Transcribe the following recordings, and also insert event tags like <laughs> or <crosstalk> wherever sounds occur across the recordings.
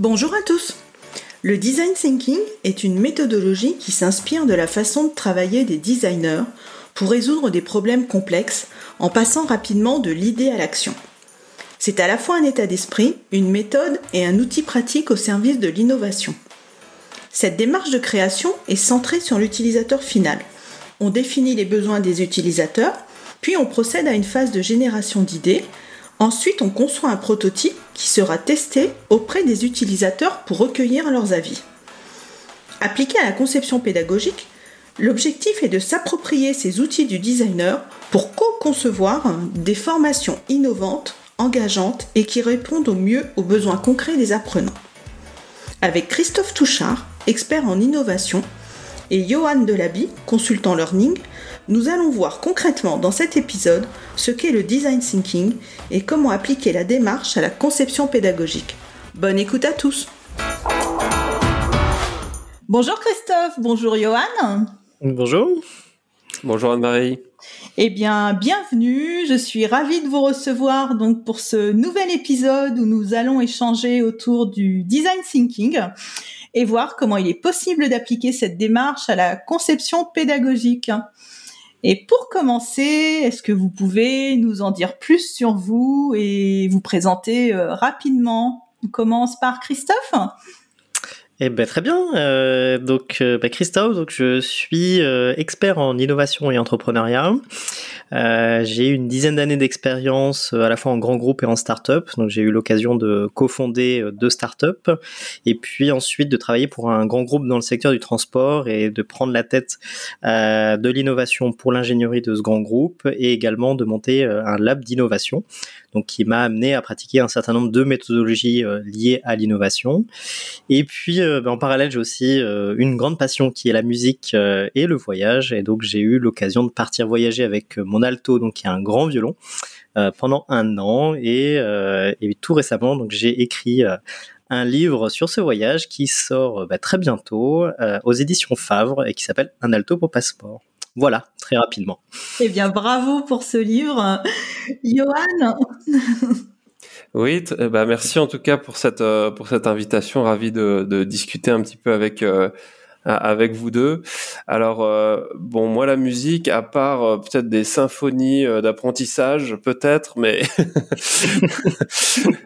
Bonjour à tous Le design thinking est une méthodologie qui s'inspire de la façon de travailler des designers pour résoudre des problèmes complexes en passant rapidement de l'idée à l'action. C'est à la fois un état d'esprit, une méthode et un outil pratique au service de l'innovation. Cette démarche de création est centrée sur l'utilisateur final. On définit les besoins des utilisateurs, puis on procède à une phase de génération d'idées Ensuite, on conçoit un prototype qui sera testé auprès des utilisateurs pour recueillir leurs avis. Appliqué à la conception pédagogique, l'objectif est de s'approprier ces outils du designer pour co-concevoir des formations innovantes, engageantes et qui répondent au mieux aux besoins concrets des apprenants. Avec Christophe Touchard, expert en innovation, et Johan Delaby, consultant learning, nous allons voir concrètement dans cet épisode ce qu'est le design thinking et comment appliquer la démarche à la conception pédagogique. Bonne écoute à tous. Bonjour Christophe, bonjour Johan. Bonjour. Bonjour Anne-Marie. Eh bien, bienvenue. Je suis ravie de vous recevoir donc pour ce nouvel épisode où nous allons échanger autour du design thinking et voir comment il est possible d'appliquer cette démarche à la conception pédagogique. Et pour commencer, est-ce que vous pouvez nous en dire plus sur vous et vous présenter euh, rapidement? On commence par Christophe? Eh ben très bien. Euh, donc euh, ben, Christophe, donc je suis euh, expert en innovation et entrepreneuriat. Euh, j'ai une dizaine d'années d'expérience à la fois en grand groupe et en start-up. Donc j'ai eu l'occasion de cofonder deux start-up et puis ensuite de travailler pour un grand groupe dans le secteur du transport et de prendre la tête de l'innovation pour l'ingénierie de ce grand groupe et également de monter un lab d'innovation donc qui m'a amené à pratiquer un certain nombre de méthodologies euh, liées à l'innovation. Et puis euh, ben, en parallèle, j'ai aussi euh, une grande passion qui est la musique et le voyage, et donc j'ai eu l'occasion de partir voyager avec mon alto, donc qui est un grand violon. pendant un an et, tout récemment donc j'ai écrit un livre sur ce voyage qui sort bah, très bientôt aux éditions Favre et qui s'appelle Un alto pour passeport. Voilà, très rapidement. Eh bien, bravo pour ce livre. Johan <laughs> Oui, bah merci en tout cas pour cette euh, pour cette invitation. Ravi de, de discuter un petit peu avec euh, avec vous deux. Alors euh, bon, moi la musique, à part euh, peut-être des symphonies euh, d'apprentissage, peut-être, mais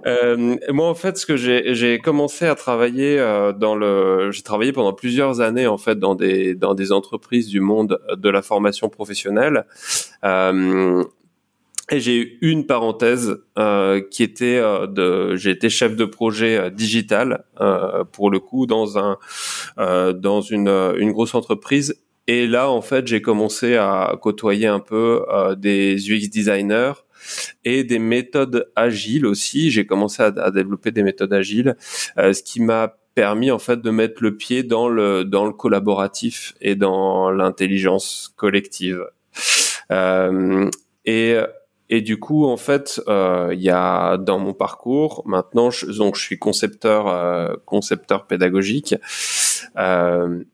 <laughs> moi en fait, ce que j'ai commencé à travailler dans le, j'ai travaillé pendant plusieurs années en fait dans des dans des entreprises du monde de la formation professionnelle. Et j'ai eu une parenthèse euh, qui était euh, de, j'ai été chef de projet euh, digital euh, pour le coup dans un euh, dans une une grosse entreprise. Et là, en fait, j'ai commencé à côtoyer un peu des UX designers et des méthodes agiles aussi. J'ai commencé à, à, développer des méthodes agiles, ce qui m'a permis en fait de mettre le pied dans le dans le collaboratif et dans l'intelligence collective. et et du coup, en fait, euh, il y a dans mon parcours maintenant, je, je suis concepteur, euh, concepteur pédagogique. Euh,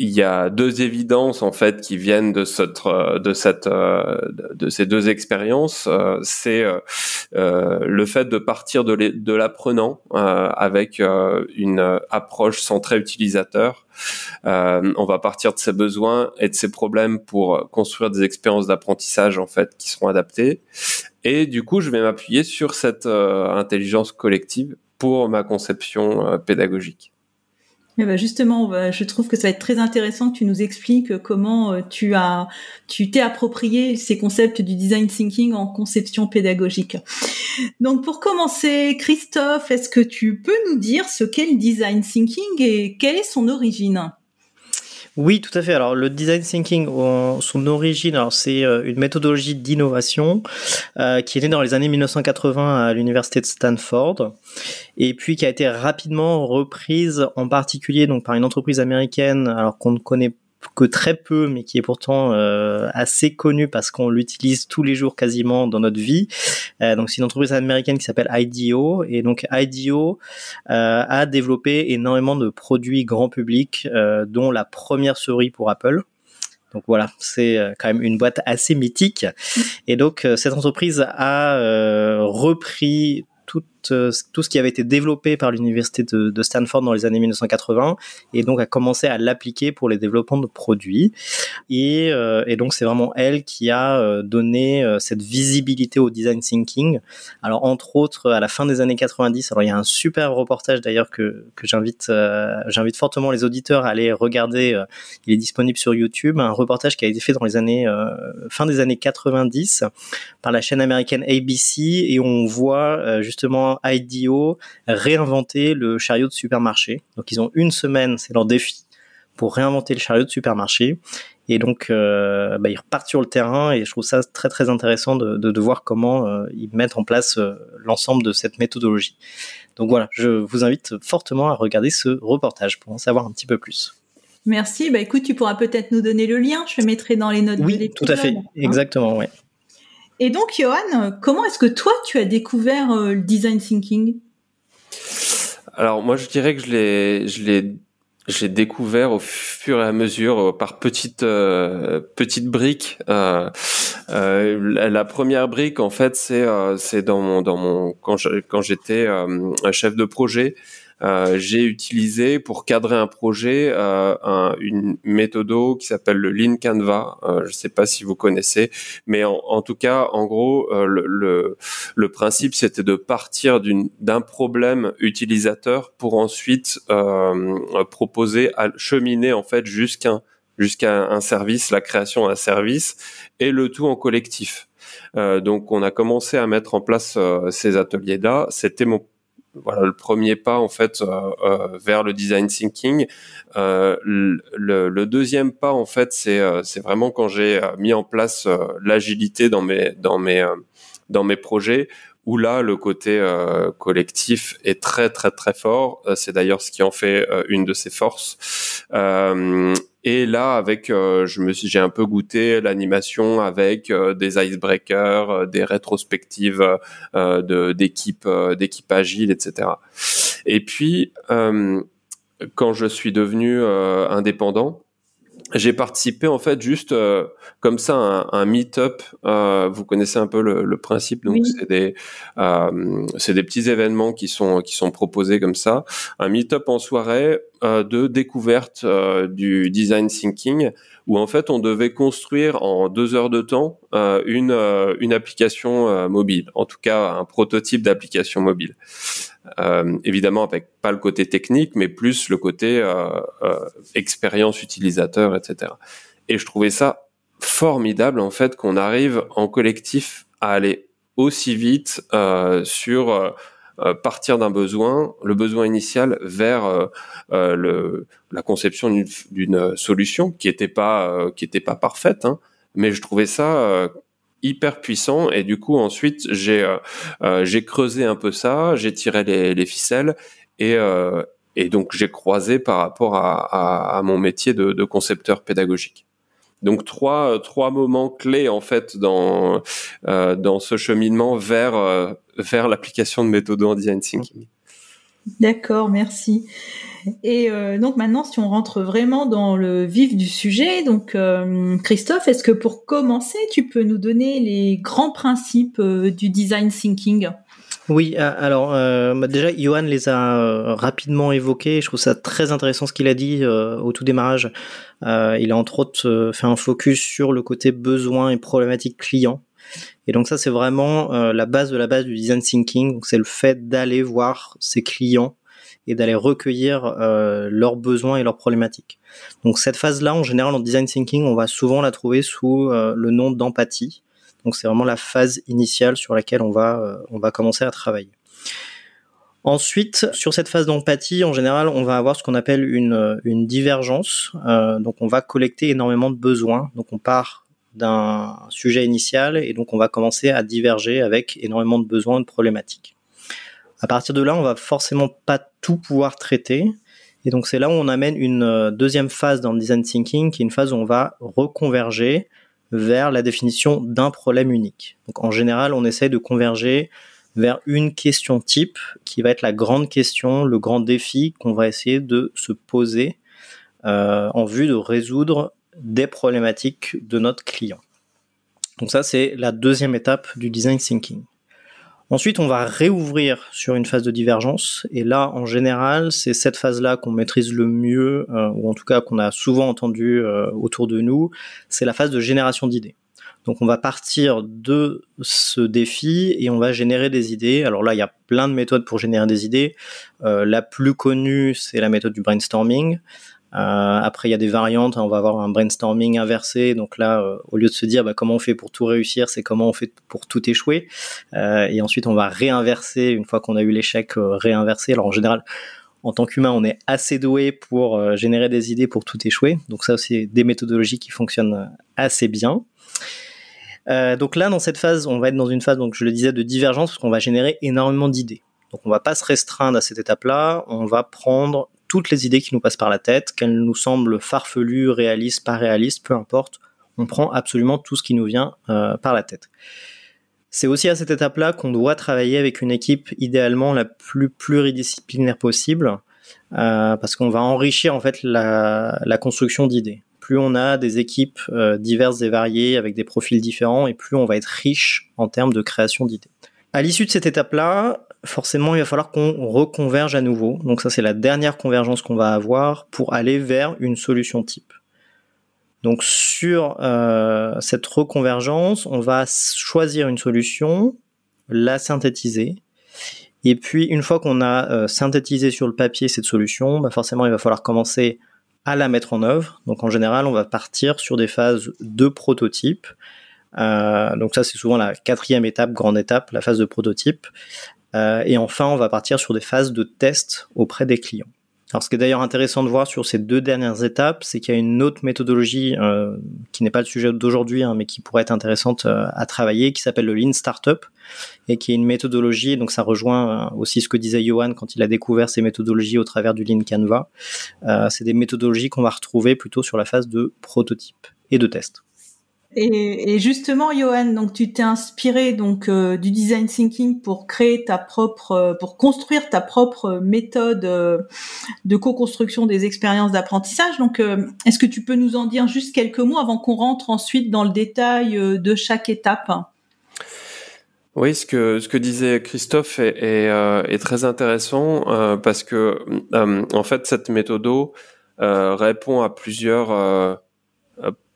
il y a deux évidences en fait qui viennent de cette de cette de ces deux expériences. c'est le fait de partir de de l'apprenant avec une approche centrée utilisateur. on va partir de ses besoins et de ses problèmes pour construire des expériences d'apprentissage en fait qui seront adaptées. Et du coup, je vais m'appuyer sur cette intelligence collective pour ma conception pédagogique. Mais bah justement, je trouve que ça va être très intéressant que tu nous expliques comment euh, tu as, tu t'es approprié ces concepts du design thinking en conception pédagogique. Donc, pour commencer, Christophe, est-ce que tu peux nous dire ce qu'est le design thinking et quelle est son origine? Oui, tout à fait. Alors, le design thinking, son origine, alors c'est euh, une méthodologie d'innovation euh, qui est née dans les années 1980 à l'université de Stanford et puis qui a été rapidement reprise, en particulier donc par une entreprise américaine, alors qu'on ne connaît que très peu, mais qui est pourtant euh, assez connu parce qu'on l'utilise tous les jours quasiment dans notre vie. Euh, donc c'est une entreprise américaine qui s'appelle IDEO et donc IDEO euh, a développé énormément de produits grand public, dont la première souris pour Apple. Donc voilà, c'est quand même une boîte assez mythique. Et donc cette entreprise a repris tout, euh, tout ce qui avait été développé par l'université de, Stanford dans les années 1980 et donc a commencé à l'appliquer pour les développements de produits. Et, euh, donc c'est vraiment elle qui a euh, donné cette visibilité au design thinking. Alors entre autres à la fin des années 90, alors il y a un super reportage d'ailleurs que, que j'invite j'invite fortement les auditeurs à aller regarder. il est disponible sur YouTube, un reportage qui a été fait dans les années fin des années 90 par la chaîne américaine ABC et on voit justement justement IDEO réinventer le chariot de supermarché. Donc ils ont une semaine, c'est leur défi, pour réinventer le chariot de supermarché. Et donc, euh, bah, ils repartent sur le terrain et je trouve ça très très intéressant de, de, voir comment euh, ils mettent en place euh, l'ensemble de cette méthodologie. Donc voilà, je vous invite fortement à regarder ce reportage pour en savoir un petit peu plus. Merci. Bah écoute, tu pourras peut-être nous donner le lien. Je le mettrai dans les notes oui, de tout à fait. Hein. Exactement, oui. Et donc, Johan, comment est-ce que toi, tu as découvert euh, le design thinking? Alors, moi, je dirais que je l'ai, je l'ai, j'ai découvert au fur et à mesure euh, par petites euh, petites briques. La, première brique, en fait, c'est c'est dans mon dans mon quand quand j'étais chef de projet. Euh, j'ai utilisé pour cadrer un projet euh, un, une méthode qui s'appelle le Lean Canva. Euh, je ne sais pas si vous connaissez, mais en, en tout cas, en gros, euh, le, le, le, principe c'était de partir d'un problème utilisateur pour ensuite proposer à cheminer en fait jusqu'à jusqu'à un service, la création d'un service, et le tout en collectif. Euh, donc on a commencé à mettre en place euh, ces ateliers-là. C'était mon voilà le premier pas en fait euh, euh, vers le design thinking. Euh, le, deuxième pas en fait c'est vraiment quand j'ai mis en place l'agilité dans mes dans mes dans mes projets où là le côté collectif est très très très fort. c'est d'ailleurs ce qui en fait une de ses forces. Et là, avec, euh, je me suis, j'ai un peu goûté l'animation avec euh, des icebreakers, euh, des rétrospectives de d'équipes, d'équipes agiles, etc. Et puis, quand je suis devenu indépendant, j'ai participé en fait juste euh, comme ça un, un meet-up. Euh, vous connaissez un peu le, le principe, donc c'est des euh, c'est des petits événements qui sont qui sont proposés comme ça. Un meet-up en soirée euh, de découverte euh, du design thinking où en fait on devait construire en deux heures de temps une une application mobile, en tout cas un prototype d'application mobile. Euh, évidemment avec pas le côté technique, mais plus le côté euh, euh, expérience utilisateur, etc. Et je trouvais ça formidable en fait qu'on arrive en collectif à aller aussi vite sur partir d'un besoin, le besoin initial, vers le, la conception d'une solution qui n'était pas qui était pas parfaite, hein, mais je trouvais ça hyper puissant et du coup ensuite j'ai euh, euh, j'ai creusé un peu ça, j'ai tiré les, les, ficelles et euh, et donc j'ai croisé par rapport à, à, mon métier de, de, concepteur pédagogique. Donc trois trois moments clés en fait dans dans ce cheminement vers vers l'application de méthode en design thinking. D'accord, merci. Et euh, donc maintenant, si on rentre vraiment dans le vif du sujet, donc euh, Christophe, est-ce que pour commencer, tu peux nous donner les grands principes euh, du design thinking? Oui, alors déjà, Johan les a rapidement évoqués. Je trouve ça très intéressant ce qu'il a dit au tout démarrage. il a entre autres fait un focus sur le côté besoin et problématique client. Et donc ça, c'est vraiment la base de la base du design thinking. c'est le fait d'aller voir ses clients et d'aller recueillir euh, leurs besoins et leurs problématiques. Donc cette phase-là, en général, en design thinking, on va souvent la trouver sous euh, le nom d'empathie. Donc c'est vraiment la phase initiale sur laquelle on va, euh, on va commencer à travailler. Ensuite, sur cette phase d'empathie, en général, on va avoir ce qu'on appelle une, une divergence. Euh, donc, on va collecter énormément de besoins. Donc, on part d'un sujet initial et donc on va commencer à diverger avec énormément de besoins de problématiques. À partir de là, on va forcément pas tout pouvoir traiter. Et donc, c'est là où on amène une euh, deuxième phase dans le design thinking, qui est une phase où on va reconverger vers la définition d'un problème unique. Donc, en général, on essaie de converger vers une question type qui va être la grande question, le grand défi qu'on va essayer de se poser euh, en vue de résoudre des problématiques de notre client. Donc ça, c'est la deuxième étape du design thinking. Ensuite, on va réouvrir sur une phase de divergence. Et là, en général, c'est cette phase-là qu'on maîtrise le mieux, euh, ou en tout cas qu'on a souvent entendu euh, autour de nous. C'est la phase de génération d'idées. Donc on va partir de ce défi et on va générer des idées. Alors là, il y a plein de méthodes pour générer des idées. Euh, la plus connue, c'est la méthode du brainstorming. Euh, après, il y a des variantes. On va avoir un brainstorming inversé. Donc là, euh, au lieu de se dire bah, comment on fait pour tout réussir, c'est comment on fait pour tout échouer. et ensuite, on va réinverser une fois qu'on a eu l'échec, réinverser. Alors en général, en tant qu'humain, on est assez doué pour générer des idées pour tout échouer. Donc ça, c'est des méthodologies qui fonctionnent assez bien. Euh, donc là, dans cette phase, on va être dans une phase, donc je le disais, de divergence, parce qu'on va générer énormément d'idées. Donc on va pas se restreindre à cette étape-là, on va prendre toutes les idées qui nous passent par la tête, qu'elles nous semblent farfelues, réalistes, pas réalistes, peu importe. On prend absolument tout ce qui nous vient euh, par la tête. C'est aussi à cette étape-là qu'on doit travailler avec une équipe idéalement la plus pluridisciplinaire possible, euh, parce qu'on va enrichir en fait la, construction d'idées plus on a des équipes euh, diverses et variées avec des profils différents et plus on va être riche en termes de création d'idées. À l'issue de cette étape-là, forcément, il va falloir qu'on reconverge à nouveau. Donc ça, c'est la dernière convergence qu'on va avoir pour aller vers une solution type. Donc sur euh, cette reconvergence, on va choisir une solution, la synthétiser, et puis une fois qu'on a euh, synthétisé sur le papier cette solution, bah forcément il va falloir commencer à la mettre en œuvre. Donc en général, on va partir sur des phases de prototype. Euh, donc ça, c'est souvent la quatrième étape, grande étape, la phase de prototype. Euh, et enfin, on va partir sur des phases de test auprès des clients. Alors, ce qui est d'ailleurs intéressant de voir sur ces deux dernières étapes, c'est qu'il y a une autre méthodologie euh, qui n'est pas le sujet d'aujourd'hui, hein, mais qui pourrait être intéressante euh, à travailler, qui s'appelle le Lean Startup, et qui est une méthodologie. Donc, ça rejoint aussi ce que disait Johan quand il a découvert ces méthodologies au travers du Lean Canva. c'est des méthodologies qu'on va retrouver plutôt sur la phase de prototype et de test. Et, justement, Johan, donc tu t'es inspiré donc euh, du design thinking pour créer ta propre, euh, pour construire ta propre méthode euh, de co-construction des expériences d'apprentissage. Donc, est-ce que tu peux nous en dire juste quelques mots avant qu'on rentre ensuite dans le détail de chaque étape? Oui, ce que ce que disait Christophe est, est, est très intéressant parce que en fait cette méthode répond à plusieurs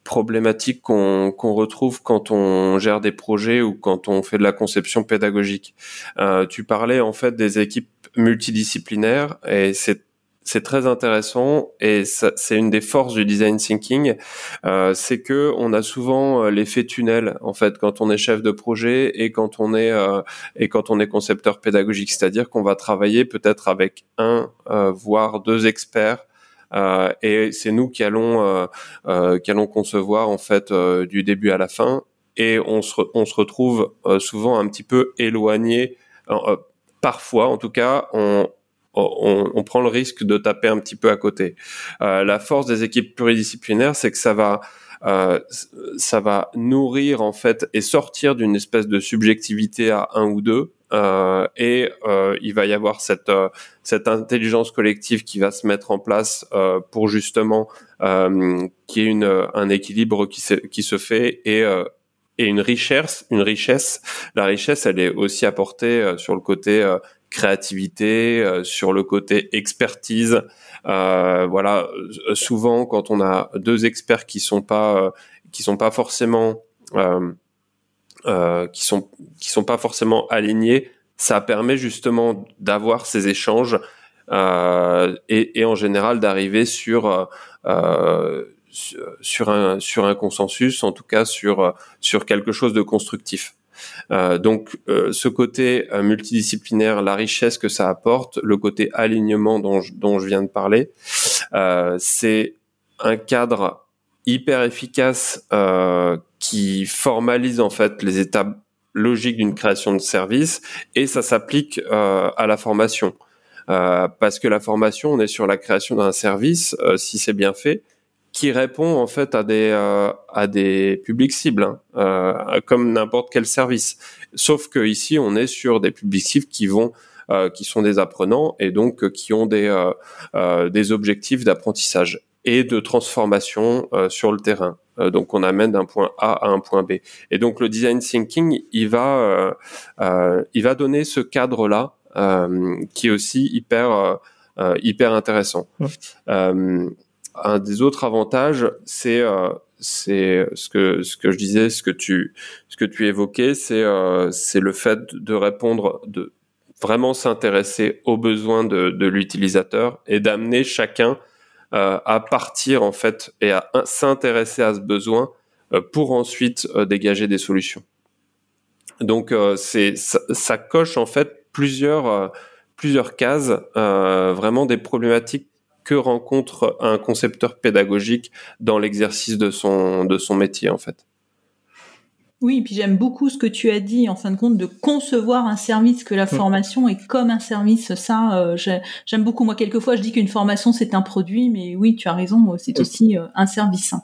problématiques qu'on retrouve quand on gère des projets ou quand on fait de la conception pédagogique. Euh, tu parlais en fait des équipes multidisciplinaires et c'est c'est très intéressant et c'est une des forces du design thinking, euh, c'est que on a souvent euh, l'effet tunnel en fait quand on est chef de projet et quand on est euh, et quand on est concepteur pédagogique, c'est-à-dire qu'on va travailler peut-être avec un euh, voire deux experts et c'est nous qui allons euh, euh, qui allons concevoir en fait du début à la fin et on se, on se retrouve souvent un petit peu éloigné parfois en tout cas on, on, on, prend le risque de taper un petit peu à côté. Euh, la force des équipes pluridisciplinaires, c'est que ça va, euh, ça va nourrir en fait et sortir d'une espèce de subjectivité à un ou deux euh, et euh, il va y avoir cette euh, cette intelligence collective qui va se mettre en place pour justement qu'il y ait une un équilibre qui se qui se fait et et une richesse une richesse. La richesse elle est aussi apportée sur le côté créativité sur le côté expertise. Voilà souvent quand on a deux experts qui sont pas qui sont pas forcément euh, qui sont qui sont pas forcément alignés, ça permet justement d'avoir ces échanges euh, et, et, en général d'arriver sur euh, sur un sur un consensus, en tout cas sur sur quelque chose de constructif. donc ce côté multidisciplinaire, la richesse que ça apporte, le côté alignement dont dont je viens de parler, c'est un cadre hyper efficace qui formalise en fait les étapes logiques d'une création de service et ça s'applique à la formation. Euh, parce que la formation, on est sur la création d'un service, euh, si c'est bien fait, qui répond en fait à des euh, à des publics cibles, hein, comme n'importe quel service. Sauf que ici, on est sur des publics cibles qui vont qui sont des apprenants et donc qui ont des des objectifs d'apprentissage et de transformation sur le terrain. Donc on amène d'un point A à un point B. Et donc le design thinking, il va il va donner ce cadre là euh, qui est aussi hyper euh, euh, hyper intéressant. un des autres avantages, c'est c'est ce que ce que je disais, ce que tu ce que tu évoquais, c'est c'est le fait de répondre de vraiment s'intéresser aux besoins de, de l'utilisateur et d'amener chacun euh, à partir en fait et à s'intéresser à ce besoin euh, pour ensuite euh, dégager des solutions. Donc c'est ça, coche en fait plusieurs, euh, plusieurs cases, euh, vraiment des problématiques que rencontre un concepteur pédagogique dans l'exercice de son, de son métier, en fait. Oui, puis j'aime beaucoup ce que tu as dit, en fin de compte, de concevoir un service, que la mm. formation est comme un service. Ça, euh, j'aime beaucoup. Moi, quelquefois, je dis qu'une formation, c'est un produit, mais oui, tu as raison, c'est aussi un service.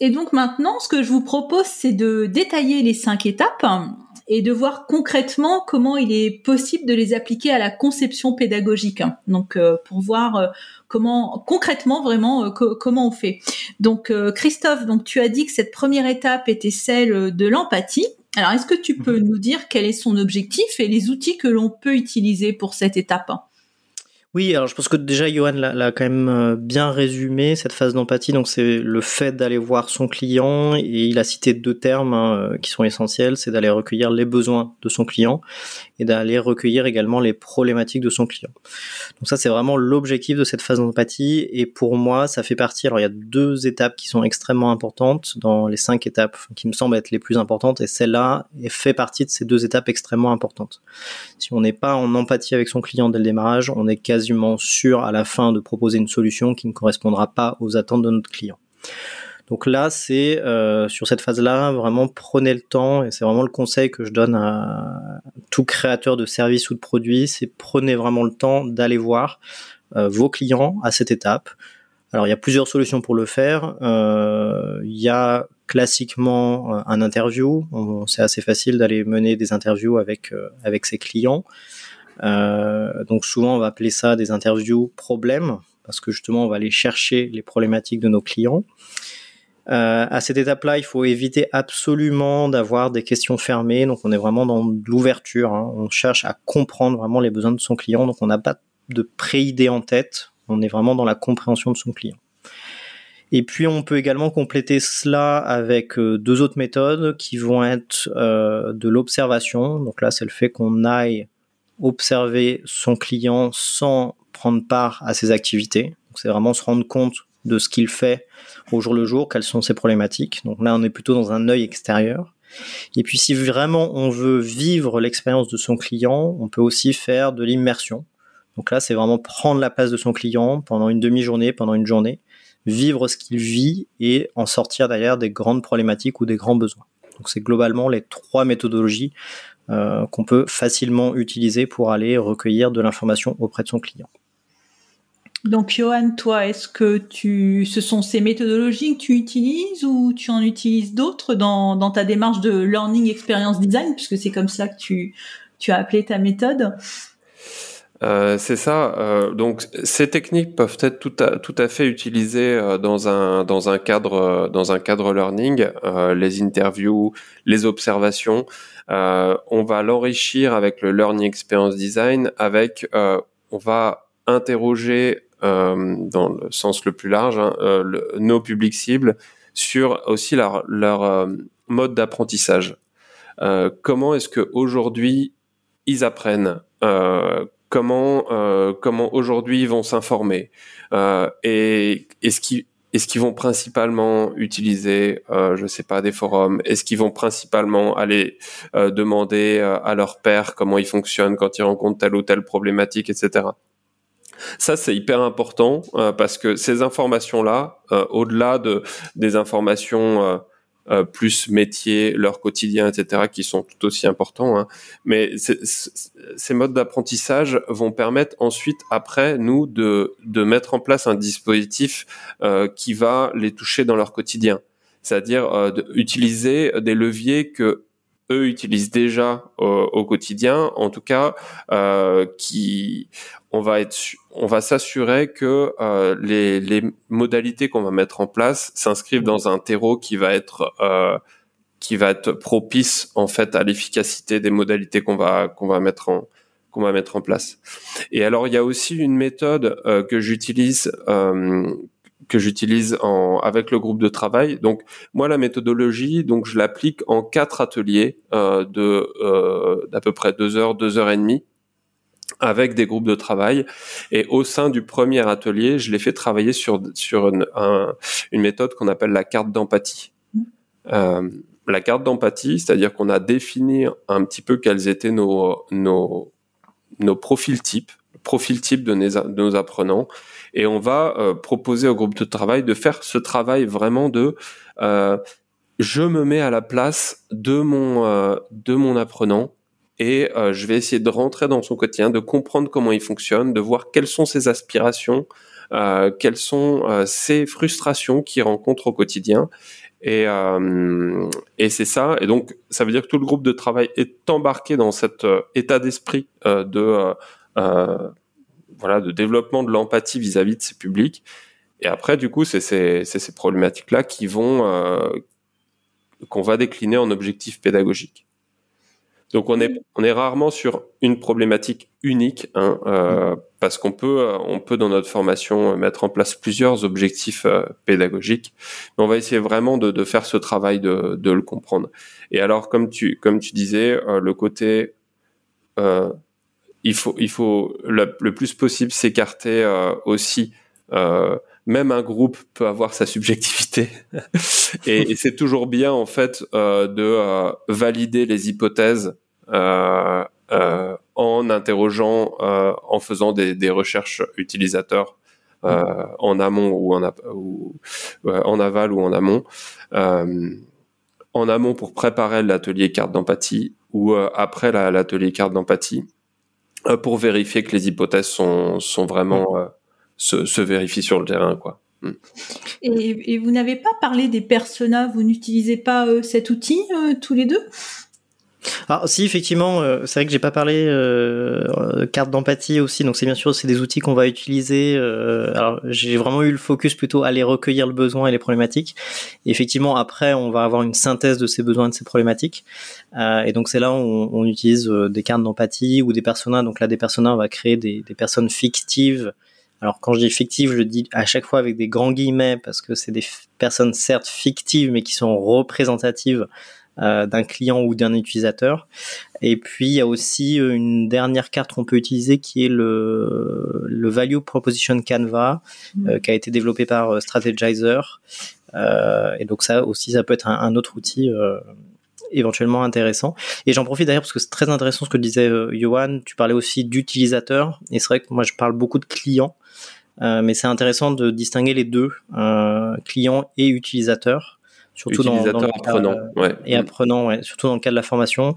Et donc maintenant, ce que je vous propose, c'est de détailler les cinq étapes et de voir concrètement comment il est possible de les appliquer à la conception pédagogique. Donc euh, pour voir euh, comment concrètement vraiment euh, comment on fait. Donc Christophe, donc tu as dit que cette première étape était celle de l'empathie. Alors est-ce que tu peux mhm. nous dire quel est son objectif et les outils que l'on peut utiliser pour cette étape oui, alors je pense que déjà Johan l'a quand même euh, bien résumé cette phase d'empathie. Donc c'est le fait d'aller voir son client et il a cité deux termes hein, euh, qui sont essentiels, c'est d'aller recueillir les besoins de son client et d'aller recueillir également les problématiques de son client. Donc ça c'est vraiment l'objectif de cette phase d'empathie et pour moi ça fait partie. Alors il y a deux étapes qui sont extrêmement importantes dans les cinq étapes qui me semblent être les plus importantes et celle-là fait partie de ces deux étapes extrêmement importantes. Si on n'est pas en empathie avec son client dès le démarrage, on est quasi quasiment sûr à la fin de proposer une solution qui ne correspondra pas aux attentes de notre client. Donc là, c'est euh, sur cette phase-là, vraiment prenez le temps, et c'est vraiment le conseil que je donne à tout créateur de service ou de produit, c'est prenez vraiment le temps d'aller voir euh, vos clients à cette étape. Alors il y a plusieurs solutions pour le faire. Euh, il y a classiquement un interview. C'est assez facile d'aller mener des interviews avec avec ses clients. Euh, donc souvent on va appeler ça des interviews problèmes parce que justement on va aller chercher les problématiques de nos clients. Euh, à cette étape-là, il faut éviter absolument d'avoir des questions fermées. Donc, on est vraiment dans l'ouverture. Hein. On cherche à comprendre vraiment les besoins de son client. Donc, on n'a pas de pré-idée en tête. On est vraiment dans la compréhension de son client. Et puis, on peut également compléter cela avec euh, deux autres méthodes qui vont être euh, de l'observation. Donc là, c'est le fait qu'on aille observer son client sans prendre part à ses activités. C'est vraiment se rendre compte de ce qu'il fait au jour le jour, quelles sont ses problématiques. Donc là, on est plutôt dans un œil extérieur. Et puis si vraiment on veut vivre l'expérience de son client, on peut aussi faire de l'immersion. Donc là, c'est vraiment prendre la place de son client pendant une demi-journée, pendant une journée, vivre ce qu'il vit et en sortir derrière des grandes problématiques ou des grands besoins. Donc c'est globalement les trois méthodologies euh, qu'on peut facilement utiliser pour aller recueillir de l'information auprès de son client. Donc, Johan, toi, est-ce que tu, ce sont ces méthodologies que tu utilises ou tu en utilises d'autres dans, dans ta démarche de learning experience design, puisque c'est comme ça que tu, tu as appelé ta méthode? Euh, c'est ça. Euh, donc, ces techniques peuvent être tout à, tout à fait utilisées euh, dans un dans un cadre dans un cadre learning. les interviews, les observations. on va l'enrichir avec le learning experience design. Avec, on va interroger dans le sens le plus large hein, nos publics cibles sur aussi leur leur mode d'apprentissage. comment est-ce que aujourd'hui ils apprennent? Comment euh, comment aujourd'hui ils vont s'informer? Euh, et est-ce qu'ils vont principalement utiliser, euh, je sais pas, des forums? Est-ce qu'ils vont principalement aller euh, demander euh, à leur père comment ils fonctionnent quand ils rencontrent telle ou telle problématique, etc. Ça, c'est hyper important parce que ces informations-là, au-delà de des informations euh, plus métier, leur quotidien, etc., qui sont tout aussi importants. Hein. Mais ces modes d'apprentissage vont permettre ensuite, après, nous, de, de mettre en place un dispositif euh, qui va les toucher dans leur quotidien. C'est-à-dire euh, utiliser des leviers que eux utilisent déjà au, quotidien, en tout cas, euh, qui on va être, on va s'assurer que euh, les, les, modalités qu'on va mettre en place s'inscrivent dans un terreau qui va être euh, qui va être propice en fait à l'efficacité des modalités qu'on va qu'on va mettre en qu'on va mettre en place. Et alors il y a aussi une méthode euh, que j'utilise euh, que j'utilise en, avec le groupe de travail. Donc moi la méthodologie, donc je l'applique en quatre ateliers euh, de euh, d'à peu près deux heures, deux heures et demie avec des groupes de travail. Et au sein du premier atelier, je l'ai fait travailler sur sur une, une méthode qu'on appelle la carte d'empathie. Euh, la carte d'empathie, c'est-à-dire qu'on a défini un petit peu quels étaient nos nos nos profils types, profil type de nos, apprenants et on va euh, proposer au groupe de travail de faire ce travail vraiment de euh, je me mets à la place de mon euh, de mon apprenant et je vais essayer de rentrer dans son quotidien, de comprendre comment il fonctionne, de voir quelles sont ses aspirations, quelles sont ses frustrations qu'il rencontre au quotidien. Et, et c'est ça. Et donc, ça veut dire que tout le groupe de travail est embarqué dans cet état d'esprit de voilà, de développement de l'empathie vis-à-vis de ces publics. Et après, du coup, c'est ces, ces problématiques-là qui vont euh, qu'on va décliner en objectifs pédagogiques. Donc on est on est rarement sur une problématique unique, hein, euh, parce qu'on peut euh, on peut dans notre formation mettre en place plusieurs objectifs euh, pédagogiques, mais on va essayer vraiment de, de faire ce travail de, de le comprendre. Et alors comme tu comme tu disais, euh, le côté euh, il faut, il faut le, plus possible s'écarter euh, aussi. Euh, même un groupe peut avoir sa subjectivité, <laughs> et, c'est toujours bien en fait euh, de euh, valider les hypothèses euh, en interrogeant, en faisant des, des recherches utilisateurs en amont ou en, en aval ou en amont. en amont pour préparer l'atelier carte d'empathie ou après l'atelier carte d'empathie euh, pour vérifier que les hypothèses sont, sont vraiment euh, se, se vérifient sur le terrain, quoi. Mm. Et, et, vous n'avez pas parlé des personas, vous n'utilisez pas euh, cet outil tous les deux? Alors si effectivement, euh, c'est vrai que j'ai pas parlé euh, carte d'empathie aussi, donc c'est bien sûr c'est des outils qu'on va utiliser. Euh, alors j'ai vraiment eu le focus plutôt à aller recueillir le besoin et les problématiques. Et effectivement après on va avoir une synthèse de ces besoins et de ces problématiques. Euh, et donc c'est là où on, utilise euh, des cartes d'empathie ou des personas. Donc là des personas on va créer des, des personnes fictives. Alors quand je dis fictives, je dis à chaque fois avec des grands guillemets parce que c'est des personnes certes fictives mais qui sont représentatives euh, d'un client ou d'un utilisateur. Et puis il y a aussi euh, une dernière carte qu'on peut utiliser qui est le, le Value Proposition Canva mmh. euh, qui a été développé par Strategizer. et donc ça aussi ça peut être un, autre outil éventuellement intéressant. Et j'en profite d'ailleurs parce que c'est très intéressant ce que disait Johan. Tu parlais aussi d'utilisateurs et c'est vrai que moi je parle beaucoup de clients. mais c'est intéressant de distinguer les deux, clients et utilisateurs surtout dans, dans le apprenant, ouais. et apprenant, ouais, surtout dans le cas de la formation.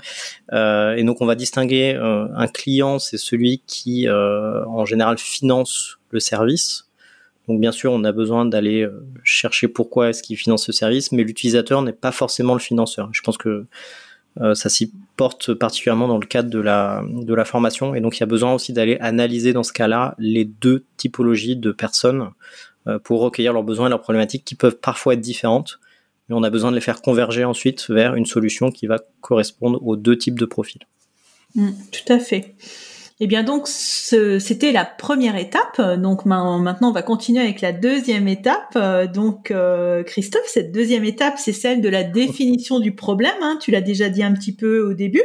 Euh, et donc on va distinguer euh, un client, c'est celui qui euh, en général finance le service. Donc bien sûr, on a besoin d'aller euh, chercher pourquoi est-ce qu'il finance ce service, mais l'utilisateur n'est pas forcément le financeur. Je pense que euh, ça s'y porte particulièrement dans le cadre de la de la formation, et donc il y a besoin aussi d'aller analyser dans ce cas-là les deux typologies de personnes pour recueillir leurs besoins et leurs problématiques qui peuvent parfois être différentes mais on a besoin de les faire converger ensuite vers une solution qui va correspondre aux deux types de profils. Mm, tout à fait. Eh bien donc c'était la première étape. Donc maintenant on va continuer avec la deuxième étape. Donc euh, Christophe, cette deuxième étape c'est celle de la définition du problème. Hein. Tu l'as déjà dit un petit peu au début.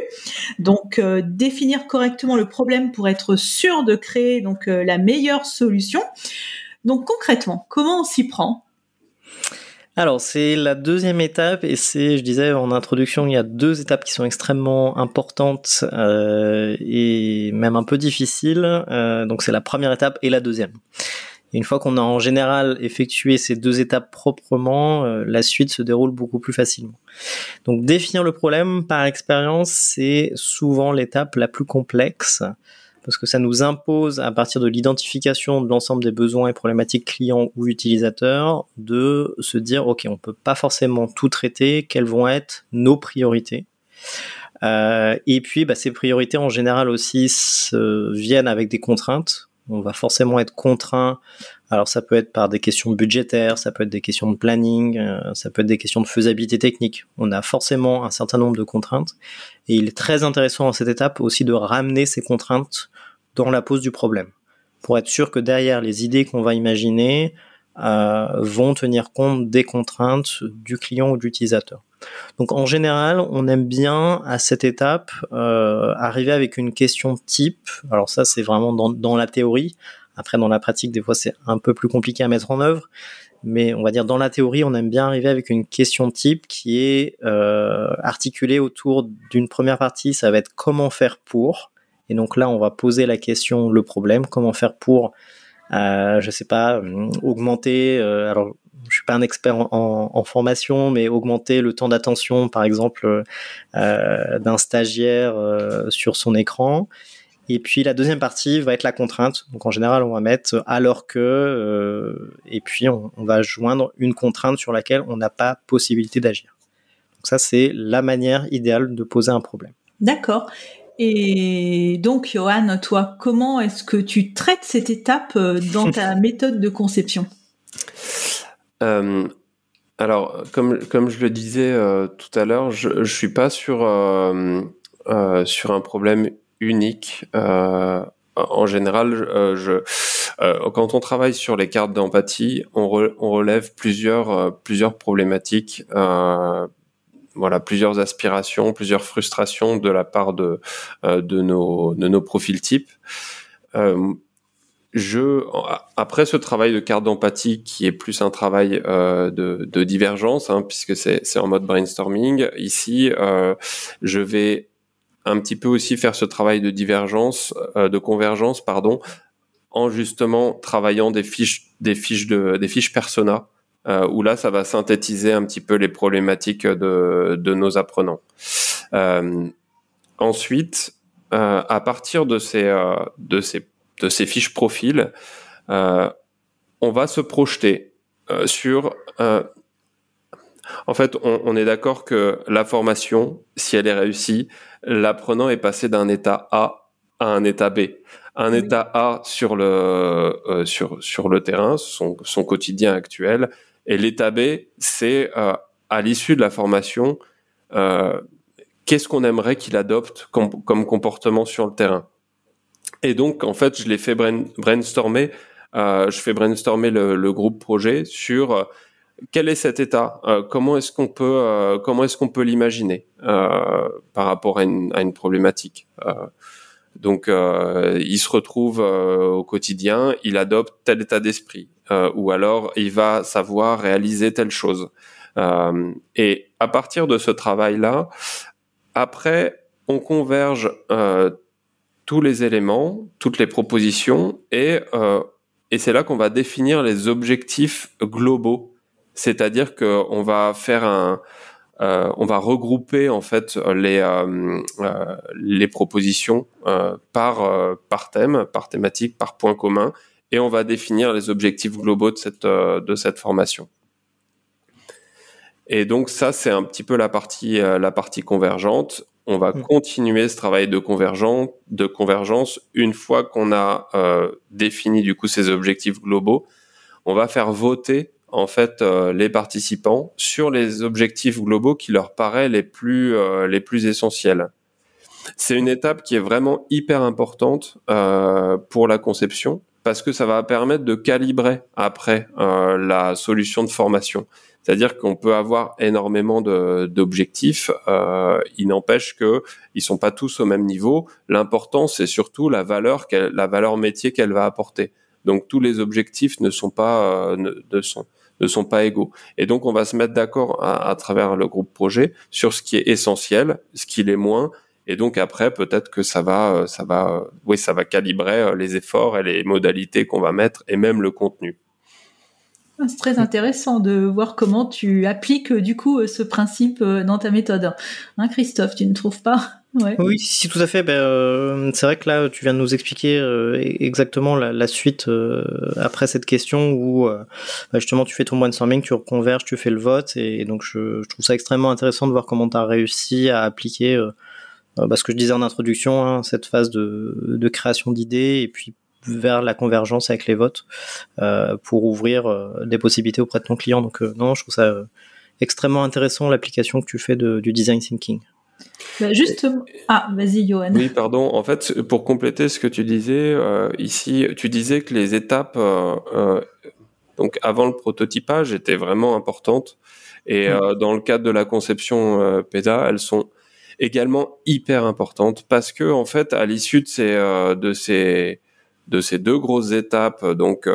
Donc euh, définir correctement le problème pour être sûr de créer euh, la meilleure solution. Donc concrètement, comment on s'y prend? Alors, c'est la deuxième étape, et c'est, je disais en introduction, il y a deux étapes qui sont extrêmement importantes euh, et même un peu difficiles. Euh, donc, c'est la première étape et la deuxième. Une fois qu'on a en général effectué ces deux étapes proprement, euh, la suite se déroule beaucoup plus facilement. Donc, définir le problème par expérience, c'est souvent l'étape la plus complexe parce que ça nous impose, à partir de l'identification de l'ensemble des besoins et problématiques clients ou utilisateurs, de se dire, OK, on peut pas forcément tout traiter, quelles vont être nos priorités. Euh, et puis, bah, ces priorités, en général aussi, viennent avec des contraintes. On va forcément être contraint. Alors, ça peut être par des questions budgétaires, ça peut être des questions de planning, euh, ça peut être des questions de faisabilité technique. On a forcément un certain nombre de contraintes. Et il est très intéressant en cette étape aussi de ramener ces contraintes dans la pose du problème, pour être sûr que derrière les idées qu'on va imaginer euh, vont tenir compte des contraintes du client ou de l'utilisateur. Donc en général, on aime bien à cette étape euh, arriver avec une question type. Alors ça, c'est vraiment dans, la théorie. Après, dans la pratique, des fois, c'est un peu plus compliqué à mettre en œuvre. Mais on va dire dans la théorie, on aime bien arriver avec une question type qui est euh, articulée autour d'une première partie. Ça va être comment faire pour. Et donc là, on va poser la question, le problème, comment faire pour, euh, je sais pas, euh, augmenter. Euh, alors, je suis pas un expert en, formation, mais augmenter le temps d'attention, par exemple, euh, d'un stagiaire sur son écran. Et puis la deuxième partie va être la contrainte. Donc en général, on va mettre alors que, et puis on, va joindre une contrainte sur laquelle on n'a pas possibilité d'agir. Donc ça, c'est la manière idéale de poser un problème. D'accord. Et donc, Johan, toi, comment est-ce que tu traites cette étape euh, dans ta <laughs> méthode de conception? Euh, Alors, comme, comme je le disais euh, tout à l'heure, je ne suis pas sur, sur un problème unique. en général, je, quand on travaille sur les cartes d'empathie, on, on, relève plusieurs, plusieurs problématiques voilà plusieurs aspirations, plusieurs frustrations de la part de euh, de nos de nos profils types. Euh, je après ce travail de carte d'empathie qui est plus un travail euh, de, de divergence hein, puisque c'est c'est en mode brainstorming ici je vais un petit peu aussi faire ce travail de divergence de convergence pardon en justement travaillant des fiches des fiches de des fiches persona euh, où là, ça va synthétiser un petit peu les problématiques de, de nos apprenants. Euh, ensuite, euh, à partir de ces, euh, de ces, de ces fiches profils, euh, on va se projeter euh, sur... en fait, on, on est d'accord que la formation, si elle est réussie, l'apprenant est passé d'un état A à un état B un état A sur le euh, sur sur le terrain, son, son quotidien actuel, et l'état B, c'est euh, à l'issue de la formation, euh, qu'est-ce qu'on aimerait qu'il adopte comme, comportement sur le terrain. Et donc, en fait, je l'ai fait brainstormer, euh, je fais brainstormer le, groupe projet sur quel est cet état, comment est-ce qu'on peut, comment est-ce qu'on peut l'imaginer par rapport à une, à une problématique. Donc, euh, il se retrouve euh, au quotidien, il adopte tel état d'esprit, euh, ou alors il va savoir réaliser telle chose. et à partir de ce travail-là, après, on converge tous les éléments, toutes les propositions, et, et c'est là qu'on va définir les objectifs globaux. C'est-à-dire qu'on va faire un, euh, on va regrouper en fait les euh, euh, les propositions par par thème, par thématique, par point commun, et on va définir les objectifs globaux de cette de cette formation. Et donc ça c'est un petit peu la partie la partie convergente. On va mmh. continuer ce travail de convergence de convergence une fois qu'on a défini du coup ces objectifs globaux. On va faire voter en fait euh, les participants sur les objectifs globaux qui leur paraissent les plus euh, les plus essentiels. C'est une étape qui est vraiment hyper importante euh, pour la conception parce que ça va permettre de calibrer après la solution de formation. C'est-à-dire qu'on peut avoir énormément d'objectifs, il n'empêche que ils sont pas tous au même niveau. L'important c'est surtout la valeur la valeur métier qu'elle va apporter. Donc tous les objectifs ne sont pas ne sont ne sont pas égaux. Et donc, on va se mettre d'accord à, à, travers le groupe projet sur ce qui est essentiel, ce qui l'est moins. Et donc après, peut-être que ça va, ça va, oui, ça va calibrer les efforts et les modalités qu'on va mettre et même le contenu. Ah, c'est très intéressant de voir comment tu appliques du coup ce principe dans ta méthode. Hein, Christophe, tu ne trouves pas? Ouais. Oui, si tout à fait. Ben, euh, c'est vrai que là, tu viens de nous expliquer euh, exactement la, la suite euh, après cette question où ben, justement tu fais ton brainstorming, tu reconverges, tu fais le vote, et, donc je, je, trouve ça extrêmement intéressant de voir comment tu as réussi à appliquer ben, ce que je disais en introduction, hein, cette phase de, de création d'idées, et puis vers la convergence avec les votes pour ouvrir des possibilités auprès de ton client. Donc non, je trouve ça extrêmement intéressant l'application que tu fais de, du design thinking. Bah, juste, ah, vas-y, Johan. Oui, pardon. En fait, pour compléter ce que tu disais euh, ici, tu disais que les étapes, euh, euh, donc avant le prototypage, étaient vraiment importantes. Et euh, dans le cadre de la conception euh, PEDA, elles sont également hyper importantes parce que en fait, à l'issue de ces de ces de ces deux grosses étapes, donc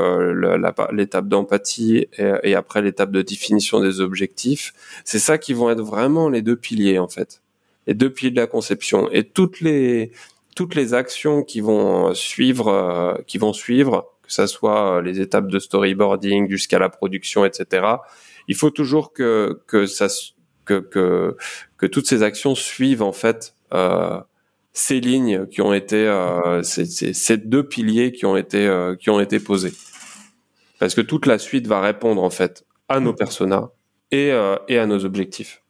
l'étape d'empathie et, après l'étape de définition des objectifs, c'est ça qui vont être vraiment les deux piliers en fait. Les deux piliers de la conception et toutes les toutes les actions qui vont suivre euh, qui vont suivre que ça soit euh, les étapes de storyboarding jusqu'à la production etc il faut toujours que que ça que que que toutes ces actions suivent en fait euh, ces lignes qui ont été euh, ces, ces, ces, deux piliers qui ont été euh, qui ont été posés. Parce que toute la suite va répondre en fait à nos personas et et à nos objectifs.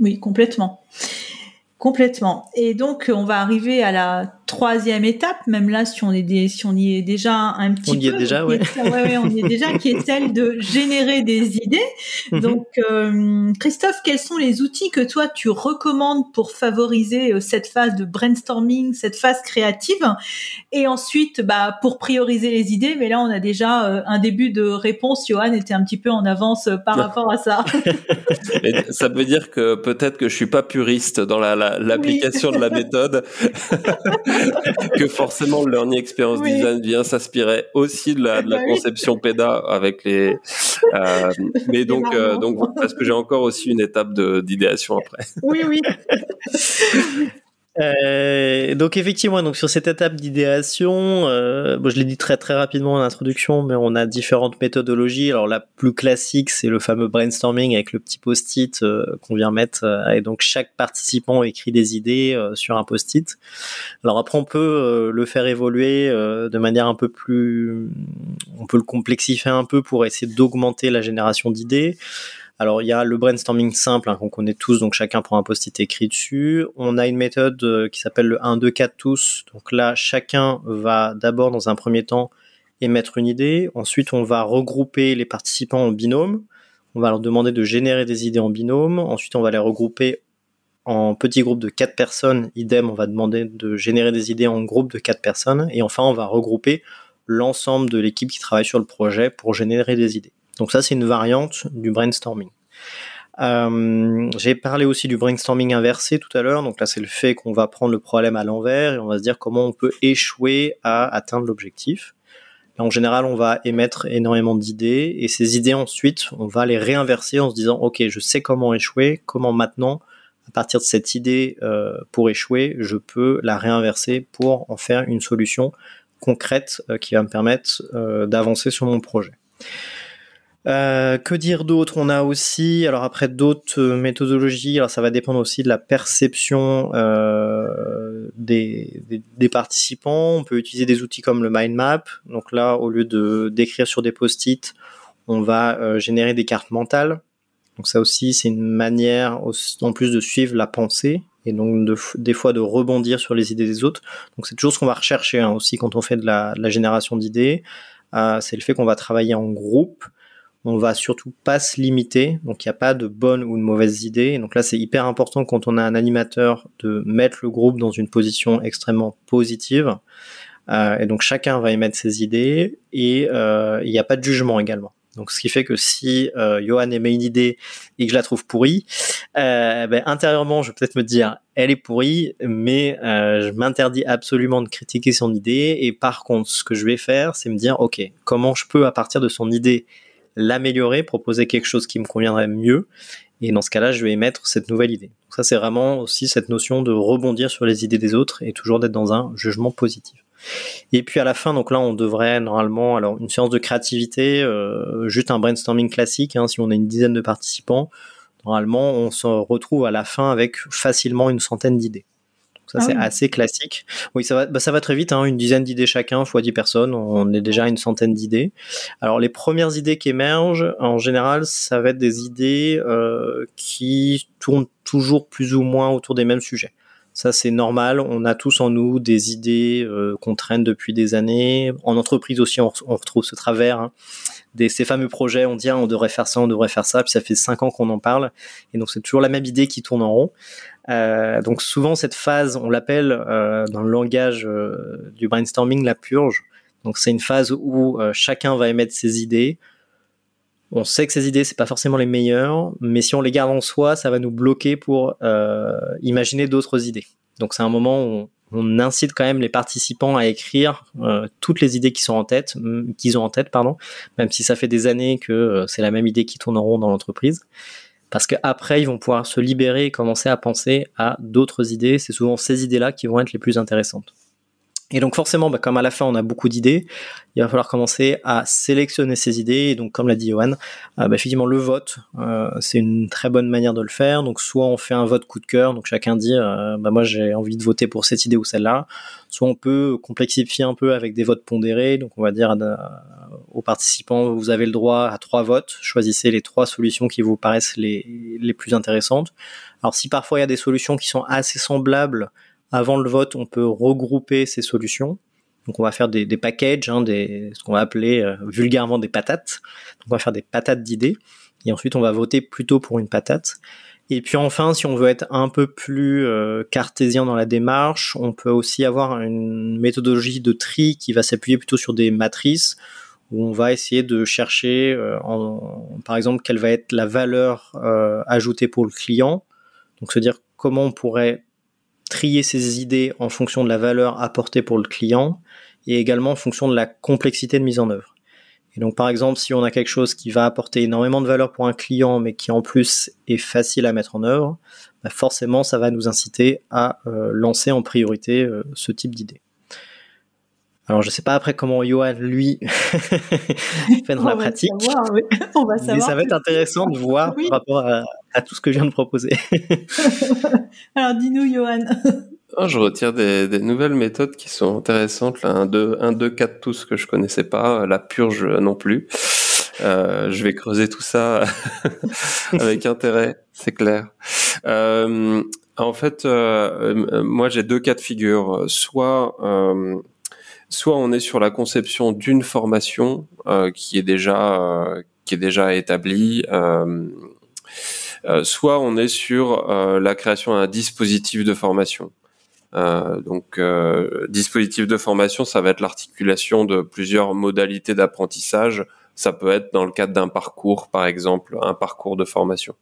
Oui complètement. Complètement. Et donc, on va arriver à la troisième étape, même là, si on, est si on y est déjà un petit peu. On y est déjà, ouais. ouais, on y est déjà, qui est celle de générer des idées. Mhm. Donc, euh, Christophe, quels sont les outils que toi, tu recommandes pour favoriser euh, cette phase de brainstorming, cette phase créative? Et ensuite, bah, pour prioriser les idées, mais là, on a déjà euh, un début de réponse. Johan était un petit peu en avance par rapport à ça. <laughs> ça veut dire que peut-être que je suis pas puriste dans l'application la, la, oui. de la méthode. <laughs> <laughs> que forcément le learning experience oui. design vient s'inspirer aussi de la, de la bah conception oui. PEDA avec les. Euh, <laughs> mais donc, euh, donc parce que j'ai encore aussi une étape d'idéation après. Oui, oui. <laughs> Euh, donc effectivement, donc sur cette étape d'idéation, euh, bon, je l'ai dit très très rapidement en introduction, mais on a différentes méthodologies. Alors la plus classique, c'est le fameux brainstorming avec le petit post-it euh, qu'on vient mettre, euh, et donc chaque participant écrit des idées sur un post-it. Alors après, on peut le faire évoluer de manière un peu plus, on peut le complexifier un peu pour essayer d'augmenter la génération d'idées. Alors il y a le brainstorming simple hein, qu'on connaît tous, donc chacun prend un post-it écrit dessus. On a une méthode euh, qui s'appelle le 1, 2, 4 tous. Donc là, chacun va d'abord dans un premier temps émettre une idée. Ensuite, on va regrouper les participants en binôme. On va leur demander de générer des idées en binôme. Ensuite, on va les regrouper en petits groupes de 4 personnes. Idem, on va demander de générer des idées en groupe de 4 personnes. Et enfin, on va regrouper l'ensemble de l'équipe qui travaille sur le projet pour générer des idées. Donc ça, c'est une variante du brainstorming. Euh, J'ai parlé aussi du brainstorming inversé tout à l'heure. Donc là, c'est le fait qu'on va prendre le problème à l'envers et on va se dire comment on peut échouer à atteindre l'objectif. En général, on va émettre énormément d'idées et ces idées ensuite, on va les réinverser en se disant OK, je sais comment échouer, comment maintenant, à partir de cette idée euh, pour échouer, je peux la réinverser pour en faire une solution concrète euh, qui va me permettre d'avancer sur mon projet. Euh, que dire d'autre? On a aussi, alors après d'autres méthodologies, alors ça va dépendre aussi de la perception euh, des, des, des, participants. On peut utiliser des outils comme le mind map. Donc là, au lieu de d'écrire sur des post-it, on va euh, générer des cartes mentales. Donc ça aussi, c'est une manière, en plus de suivre la pensée et donc de, des fois de rebondir sur les idées des autres. Donc c'est toujours ce qu'on va rechercher hein, aussi quand on fait de la, de la génération d'idées. Euh, c'est le fait qu'on va travailler en groupe on va surtout pas se limiter, donc il n'y a pas de bonne ou de mauvaise idée. Donc là, c'est hyper important quand on a un animateur de mettre le groupe dans une position extrêmement positive. Euh, et donc chacun va émettre ses idées et euh, il n'y a pas de jugement également. Donc ce qui fait que si euh, Johan émet une idée et que je la trouve pourrie, euh, ben, intérieurement je vais peut-être me dire elle est pourrie, mais je m'interdis absolument de critiquer son idée. Et par contre, ce que je vais faire, c'est me dire ok, comment je peux à partir de son idée l'améliorer, proposer quelque chose qui me conviendrait mieux. Et dans ce cas-là, je vais émettre cette nouvelle idée. Donc ça, c'est vraiment aussi cette notion de rebondir sur les idées des autres et toujours d'être dans un jugement positif. Et puis à la fin, donc là, on devrait normalement, alors une séance de créativité, euh, juste un brainstorming classique, hein, si on a une dizaine de participants, normalement, on se retrouve à la fin avec facilement une centaine d'idées. Ça, ah c'est assez classique. Oui, ça va, bah, ça va très vite, hein, une dizaine d'idées chacun, fois 10 personnes, on est déjà à une centaine d'idées. Alors, les premières idées qui émergent, en général, ça va être des idées euh, qui tournent toujours plus ou moins autour des mêmes sujets. Ça, c'est normal. On a tous en nous des idées euh, qu'on traîne depuis des années. En entreprise aussi, on, retrouve ce travers. Hein. Des, ces fameux projets, on dit ah, on devrait faire ça, on devrait faire ça, puis ça fait cinq ans qu'on en parle. Et donc, c'est toujours la même idée qui tourne en rond. Euh, donc, souvent, cette phase, on l'appelle euh, dans le langage euh, du brainstorming la purge. Donc, c'est une phase où euh, chacun va émettre ses idées on sait que ces idées c'est pas forcément les meilleures, mais si on les garde en soi, ça va nous bloquer pour euh, imaginer d'autres idées. Donc c'est un moment où on, incite quand même les participants à écrire toutes les idées qui sont en tête, qu'ils ont en tête, pardon, même si ça fait des années que c'est la même idée qui tourne en rond dans l'entreprise. Parce qu'après, ils vont pouvoir se libérer et commencer à penser à d'autres idées. C'est souvent ces idées-là qui vont être les plus intéressantes. Et donc forcément, bah, comme à la fin on a beaucoup d'idées, il va falloir commencer à sélectionner ces idées. Et donc comme l'a dit Johan, euh, bah, effectivement le vote, euh, c'est une très bonne manière de le faire. Donc soit on fait un vote coup de cœur, donc chacun dit, euh, bah, moi j'ai envie de voter pour cette idée ou celle-là. Soit on peut complexifier un peu avec des votes pondérés. Donc on va dire aux participants, vous avez le droit à trois votes. Choisissez les trois solutions qui vous paraissent les, les plus intéressantes. Alors si parfois il y a des solutions qui sont assez semblables, avant le vote, on peut regrouper ces solutions. Donc on va faire des, packages, hein, des, ce qu'on va appeler euh, vulgairement des patates. Donc on va faire des patates d'idées. Et ensuite on va voter plutôt pour une patate. Et puis enfin, si on veut être un peu plus euh, cartésien dans la démarche, on peut aussi avoir une méthodologie de tri qui va s'appuyer plutôt sur des matrices où on va essayer de chercher, euh, en, par exemple, quelle va être la valeur ajoutée pour le client. Donc se dire comment on pourrait trier ses idées en fonction de la valeur apportée pour le client et également en fonction de la complexité de mise en œuvre. Et donc par exemple, si on a quelque chose qui va apporter énormément de valeur pour un client, mais qui en plus est facile à mettre en œuvre, bah, forcément ça va nous inciter à euh, lancer en priorité euh, ce type d'idée. Alors je sais pas après comment Johan lui <laughs> fait dans la pratique, <laughs> On va mais ça va être intéressant de voir <laughs> par rapport à, tout ce que je viens de proposer. Alors dis-nous Johan. Oh, je retire des, nouvelles méthodes qui sont intéressantes. Là, 1, 2, 1, 2, 4, tous que je connaissais pas, la purge non plus. Euh, je vais creuser tout ça avec intérêt, c'est clair. Euh, en fait, euh, moi j'ai deux cas de figure. Soit soit on est sur la conception d'une formation euh, qui est déjà euh, qui est déjà établie, euh, soit on est sur la création d'un dispositif de formation. donc, dispositif de formation, ça va être l'articulation de plusieurs modalités d'apprentissage. Ça peut être dans le cadre d'un parcours, par exemple, un parcours de formation.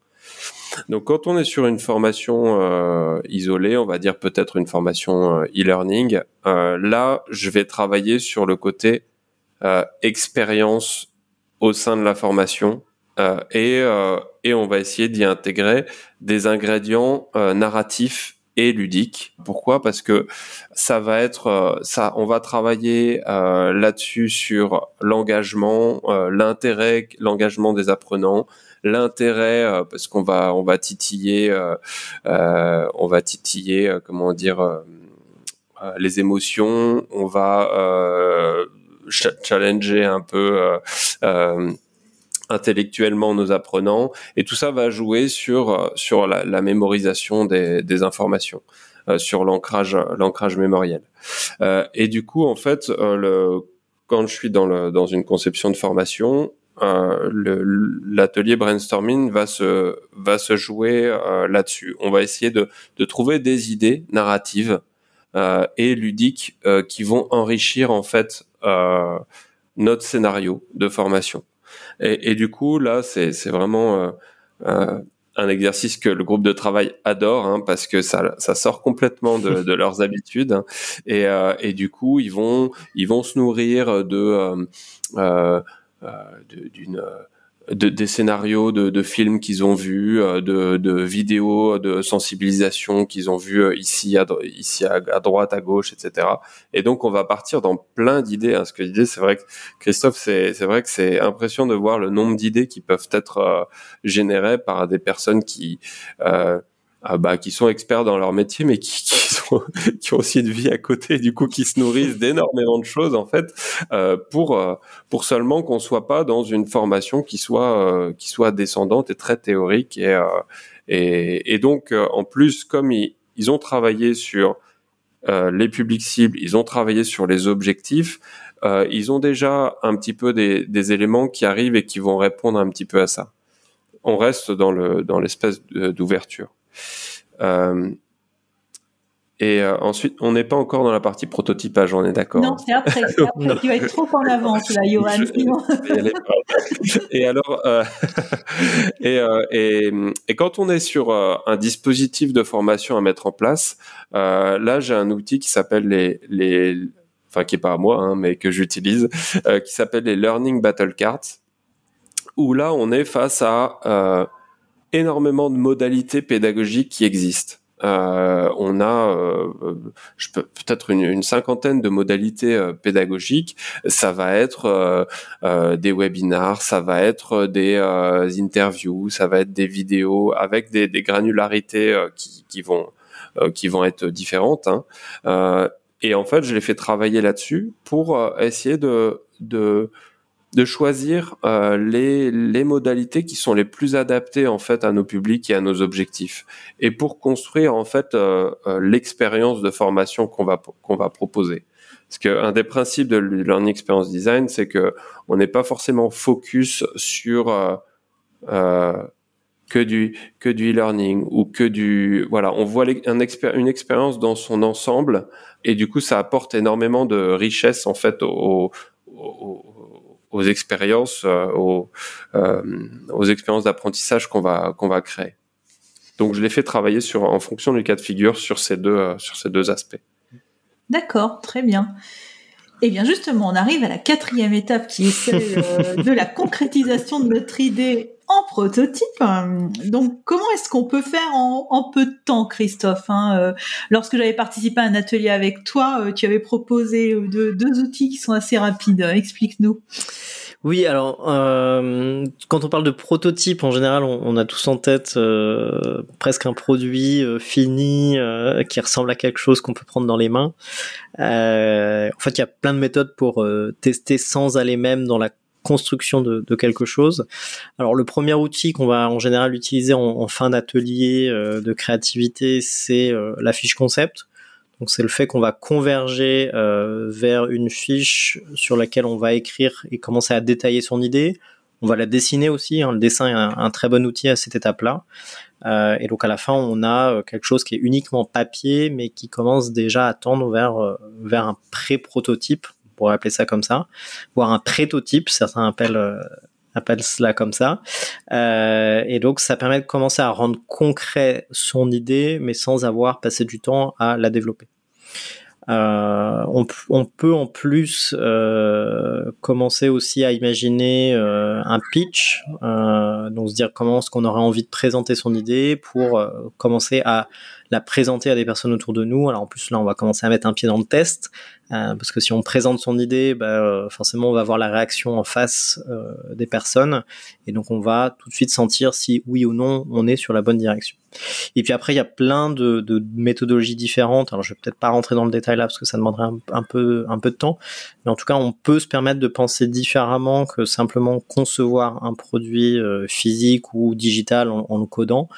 Donc quand on est sur une formation euh, isolée, on va dire peut-être une formation euh, e-learning, euh, là je vais travailler sur le côté expérience au sein de la formation et, et on va essayer d'y intégrer des ingrédients narratifs et ludiques. Pourquoi? Parce que ça va être ça, on va travailler là-dessus sur l'engagement, l'intérêt, l'engagement des apprenants, l'intérêt euh, parce qu'on va on va titiller euh, euh, on va titiller comment dire les émotions, on va challenger un peu intellectuellement nos apprenants. Et tout ça va jouer sur sur la, mémorisation des, des informations sur l'ancrage l'ancrage mémoriel. Et du coup en fait le quand je suis dans le dans une conception de formation euh, l'atelier brainstorming va se va se jouer euh, là-dessus. On va essayer de, de trouver des idées narratives euh, et ludiques euh, qui vont enrichir en fait euh, notre scénario de formation. Et, et du coup là c'est c'est vraiment un exercice que le groupe de travail adore hein, parce que ça, ça sort complètement de, de leurs <laughs> habitudes hein. et, et du coup ils vont ils vont se nourrir de euh, d'une de, des scénarios de, de films qu'ils ont vus, euh, de, de, vidéos de sensibilisation qu'ils ont vues euh, ici, à, ici à, droite, à gauche, etc. Et donc on va partir dans plein d'idées. Hein. Ce que disais, c'est vrai que Christophe, c'est vrai que c'est impressionnant de voir le nombre d'idées qui peuvent être euh, générées par des personnes qui euh, ah bah, qui sont experts dans leur métier, mais qui, <laughs> qui, sont, qui ont aussi une vie à côté, du coup, qui se nourrissent d'énormément de choses en fait, euh, pour euh, pour seulement qu'on soit pas dans une formation qui soit euh, qui soit descendante et très théorique et euh, et, et, donc en plus comme ils, ils ont travaillé sur les publics cibles, ils ont travaillé sur les objectifs, ils ont déjà un petit peu des, des éléments qui arrivent et qui vont répondre un petit peu à ça. On reste dans le dans l'espèce d'ouverture. Euh, et euh, ensuite, on n'est pas encore dans la partie prototypage, on est d'accord Non, c'est après. Après. <laughs> tu vas être trop en avance, là, Johan. <laughs> et alors, euh, <laughs> et, et, et, quand on est sur un dispositif de formation à mettre en place, là, j'ai un outil qui s'appelle les, les, enfin, qui est pas à moi, hein, mais que j'utilise, qui s'appelle les Learning Battle Cards, où là, on est face à énormément de modalités pédagogiques qui existent. Euh, on a euh, peut-être une, une, cinquantaine de modalités euh, pédagogiques. Ça va être euh, euh, des webinars, ça va être des interviews, ça va être des vidéos avec des, des granularités qui, qui, vont qui vont être différentes. Hein. et en fait, je les fais travailler là-dessus pour essayer de, de de choisir euh, les, les modalités qui sont les plus adaptées en fait à nos publics et à nos objectifs. Et pour construire en fait euh, euh, l'expérience de formation qu'on va qu'on va proposer. Parce qu'un des principes de learning experience design c'est que on n'est pas forcément focus sur que du que du e-learning ou que du voilà on voit un une expérience dans son ensemble et du coup ça apporte énormément de richesse en fait au, au aux expériences, euh, euh, aux expériences d'apprentissage qu'on va qu'on va créer. Donc je l'ai fait travailler sur en fonction du cas de figure sur ces deux euh, sur ces deux aspects. D'accord, très bien. Et eh bien justement, on arrive à la quatrième étape qui est celle de la concrétisation de notre idée prototype. Donc, comment est-ce qu'on peut faire en, peu de temps, Christophe hein, euh, Lorsque j'avais participé à un atelier avec toi, euh, tu avais proposé euh, deux, outils qui sont assez rapides. Explique-nous. Oui, alors quand on parle de prototype, en général, on, a tous en tête presque un produit fini qui ressemble à quelque chose qu'on peut prendre dans les mains. en fait, il y a plein de méthodes pour tester sans aller même dans la construction de, de, quelque chose. Alors le premier outil qu'on va en général utiliser en, fin d'atelier euh, de créativité, c'est euh, la fiche concept. Donc c'est le fait qu'on va converger euh, vers une fiche sur laquelle on va écrire et commencer à détailler son idée. On va la dessiner aussi. Hein. Le dessin est un, un, très bon outil à cette étape-là. et donc à la fin, on a quelque chose qui est uniquement papier, mais qui commence déjà à tendre vers vers un pré-prototype pourrait appeler ça comme ça, voire un prototype, certains appellent euh, appellent cela comme ça. Euh, et donc, ça permet de commencer à rendre concret son idée, mais sans avoir passé du temps à la développer. Euh, on, peut en plus commencer aussi à imaginer un pitch, donc se dire comment est-ce qu'on aurait envie de présenter son idée pour commencer à la présenter à des personnes autour de nous. Alors en plus là, on va commencer à mettre un pied dans le test, parce que si on présente son idée, bah, forcément on va voir la réaction en face des personnes, et donc on va tout de suite sentir si oui ou non on est sur la bonne direction. Et puis après, il y a plein de, de méthodologies différentes. Alors, je vais peut-être pas rentrer dans le détail là parce que ça demanderait un, peu, un peu de temps. Mais en tout cas, on peut se permettre de penser différemment que simplement concevoir un produit euh, physique ou digital en, en le codant.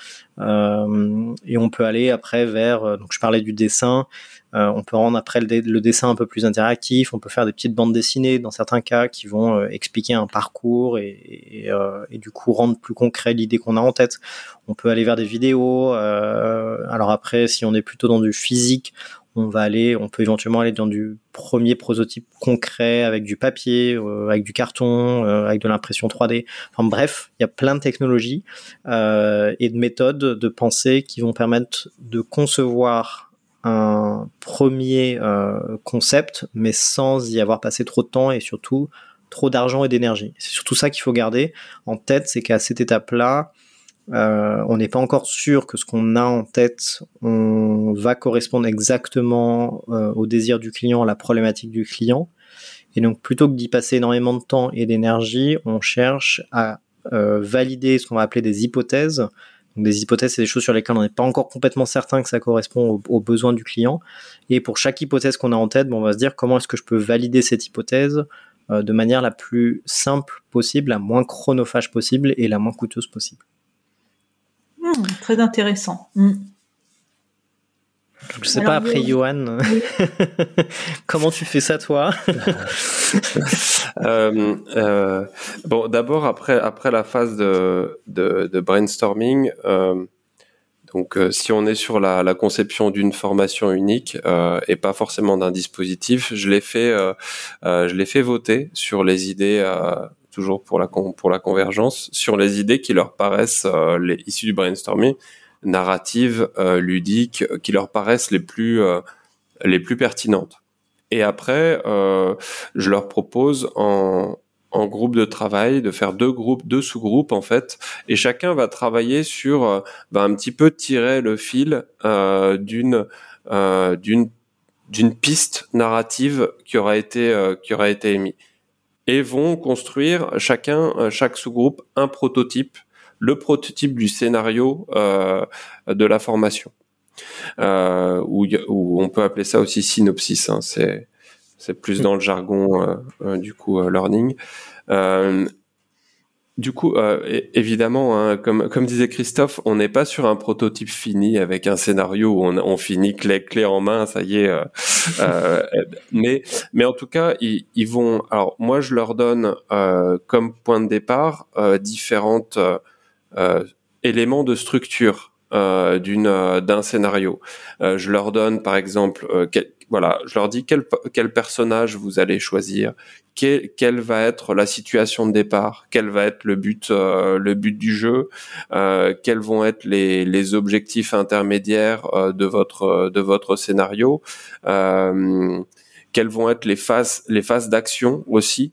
Euh, et on peut aller après vers, euh, donc je parlais du dessin, euh, on peut rendre après le, dessin un peu plus interactif, on peut faire des petites bandes dessinées dans certains cas qui vont euh, expliquer un parcours et, euh, et, du coup rendre plus concret l'idée qu'on a en tête. On peut aller vers des vidéos. alors après, si on est plutôt dans du physique, on va aller, on peut éventuellement aller dans du premier prototype concret avec du papier, avec du carton, avec de l'impression 3D. Enfin bref, il y a plein de technologies euh, et de méthodes de pensée qui vont permettre de concevoir un premier euh, concept, mais sans y avoir passé trop de temps et surtout trop d'argent et d'énergie. C'est surtout ça qu'il faut garder en tête, c'est qu'à cette étape-là, euh, on n'est pas encore sûr que ce qu'on a en tête, on va correspondre exactement euh, au désir du client, à la problématique du client. Et donc, plutôt que d'y passer énormément de temps et d'énergie, on cherche à valider ce qu'on va appeler des hypothèses. Des hypothèses, c'est des choses sur lesquelles on n'est pas encore complètement certain que ça correspond aux, besoins du client. Et pour chaque hypothèse qu'on a en tête, on va se dire comment est-ce que je peux valider cette hypothèse de manière la plus simple possible, la moins chronophage possible et la moins coûteuse possible. Hmm, très intéressant. Hmm. Je sais pas, après Johan, <laughs> comment tu fais ça toi <laughs> euh, euh, Bon, d'abord, après, après la phase de, de, brainstorming, euh, donc si on est sur la, la conception d'une formation unique et pas forcément d'un dispositif, je l'ai fait, je l'ai fait voter sur les idées toujours pour la, pour la convergence, sur les idées qui leur paraissent, euh, les, issues du brainstorming, narratives, euh, ludiques, qui leur paraissent les plus, euh, les plus pertinentes. Et après, je leur propose en, en groupe de travail de faire deux groupes, deux sous-groupes en fait, et chacun va travailler sur, va un petit peu tirer le fil d'une d'une d'une piste narrative qui aura été qui aura été émise et vont construire chacun, euh, chaque sous-groupe, un prototype, le prototype du scénario euh, de la formation. Euh, ou, on peut appeler ça aussi synopsis. Hein, c'est c'est plus dans le jargon euh, euh du coup learning. Du coup, euh, évidemment, hein, comme, comme disait Christophe, on n'est pas sur un prototype fini avec un scénario où on, on finit clé, clé en main, ça y est. Euh, euh, <laughs> mais, mais en tout cas, ils, ils, vont. Alors, moi, je leur donne euh, comme point de départ euh, différentes éléments de structure d'une d'un scénario. je leur donne, par exemple, voilà, je leur dis quel, quel personnage vous allez choisir, quelle, quelle va être la situation de départ, quel va être le but, euh, le but du jeu, euh, quels vont être les, les objectifs intermédiaires euh, de votre de votre scénario, euh, quelles vont être les phases les phases d'action aussi,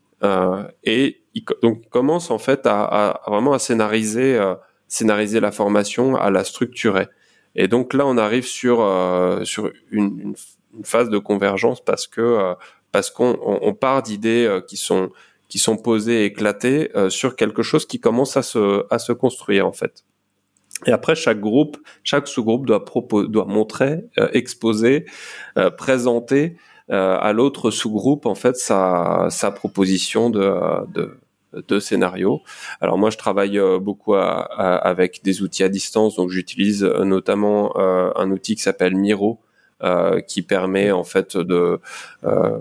et donc commence en fait à, à, vraiment à scénariser scénariser la formation, à la structurer. Et donc là, on arrive sur sur une, une une phase de convergence parce que euh, parce qu'on on, part d'idées euh, qui sont qui sont posées, éclatées euh, sur quelque chose qui commence à se à se construire en fait. Et après, chaque groupe, chaque sous-groupe doit proposer, doit montrer, exposer, présenter à l'autre sous-groupe en fait sa sa proposition de, de de scénario. Alors moi, je travaille beaucoup avec des outils à distance, donc j'utilise notamment un outil qui s'appelle Miro, euh, qui permet en fait de euh,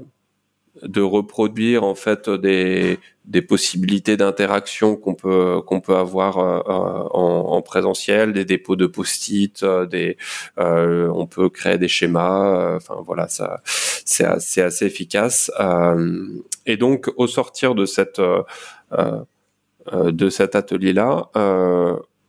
de reproduire en fait des des possibilités d'interaction qu'on peut qu'on peut avoir euh, en, en, présentiel, des dépôts de post-it, des euh, on peut créer des schémas. Enfin voilà, ça c'est assez, efficace. Euh, et donc au sortir de cette de cet atelier là,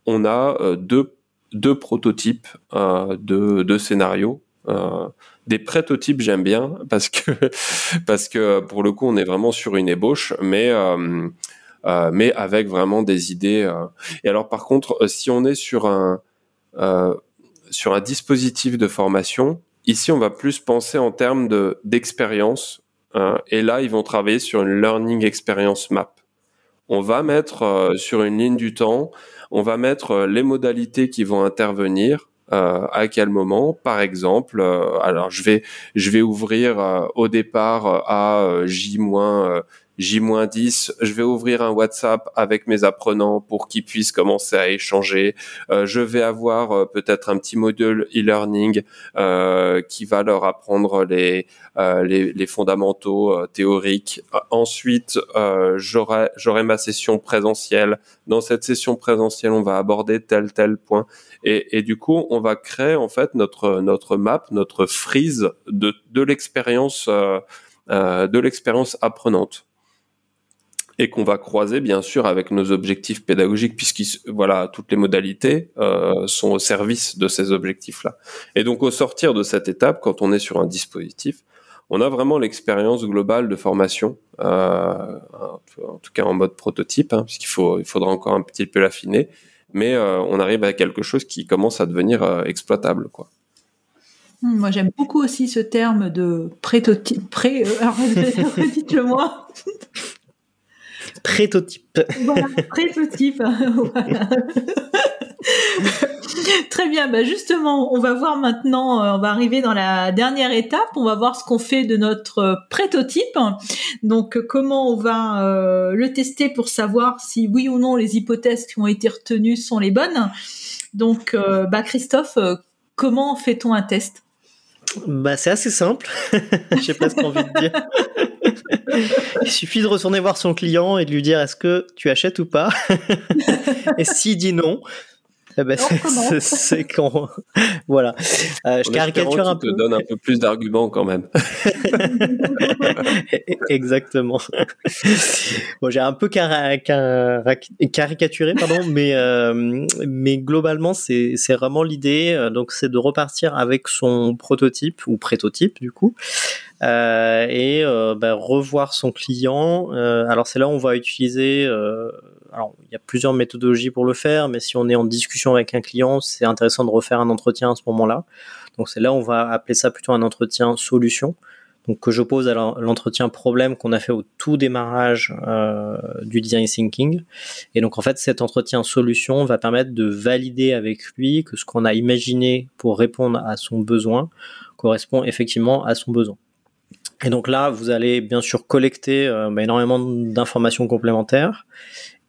on a deux deux prototypes de de scénarios euh, des prototypes, j'aime bien parce que <laughs> parce que pour le coup, on est vraiment sur une ébauche, mais euh, euh, mais avec vraiment des idées. Et alors, par contre, si on est sur un sur un dispositif de formation, ici, on va plus penser en termes de d'expérience. et là, ils vont travailler sur une learning experience map. On va mettre sur une ligne du temps, on va mettre les modalités qui vont intervenir euh, à quel moment par exemple euh, alors je vais je vais ouvrir euh, au départ à J- J-10, je vais ouvrir un WhatsApp avec mes apprenants pour qu'ils puissent commencer à échanger. Euh, je vais avoir euh, peut-être un petit module e-learning euh, qui va leur apprendre les, les, les, fondamentaux théoriques. ensuite, j'aurai, j'aurai ma session présentielle. Dans cette session présentielle, on va aborder tel tel point. Et, et du coup, on va créer en fait notre notre map, notre frise de de l'expérience de l'expérience apprenante. Et qu'on va croiser bien sûr avec nos objectifs pédagogiques puisque voilà toutes les modalités euh, sont au service de ces objectifs là et donc au sortir de cette étape quand on est sur un dispositif on a vraiment l'expérience globale de formation, euh, en tout cas en mode prototype, hein, puisqu'il faut, il faudra encore un petit peu l'affiner, mais euh, on arrive à quelque chose qui commence à devenir euh, exploitable, quoi. Hmm, moi, j'aime beaucoup aussi ce terme de prétotype. Pré, alors, dites-le moi. Prétotype. Voilà, prétotype. <laughs> voilà. Très bien, bah justement, on va voir maintenant, euh, on va arriver dans la dernière étape, on va voir ce qu'on fait de notre euh, prototype. Donc comment on va euh, le tester pour savoir si oui ou non les hypothèses qui ont été retenues sont les bonnes. Donc bah Christophe, comment fait-on un test? Bah, c'est assez simple. <laughs> J'ai presque envie de dire. <laughs> Il suffit de retourner voir son client et de lui dire est-ce que tu achètes ou pas? <laughs> et s'il dit non, eh ben, <laughs> c'est quand voilà. Euh, je caricature un peu. te donne un peu plus d'arguments quand même. <laughs> Exactement. bon, j'ai un peu caricaturé, pardon, mais euh, mais globalement c'est c'est vraiment l'idée. Euh, donc c'est de repartir avec son prototype ou prétotype du coup. Euh, et euh, bah, revoir son client. Euh, alors c'est là où on va utiliser alors, il y a plusieurs méthodologies pour le faire, mais si on est en discussion avec un client, c'est intéressant de refaire un entretien à ce moment-là. Donc, c'est là on va appeler ça plutôt un entretien solution. Donc, que j'oppose à l'entretien problème qu'on a fait au tout démarrage euh, du design thinking. Et donc, en fait, cet entretien solution va permettre de valider avec lui que ce qu'on a imaginé pour répondre à son besoin correspond effectivement à son besoin. Et donc là, vous allez bien sûr collecter euh, bah, énormément d'informations complémentaires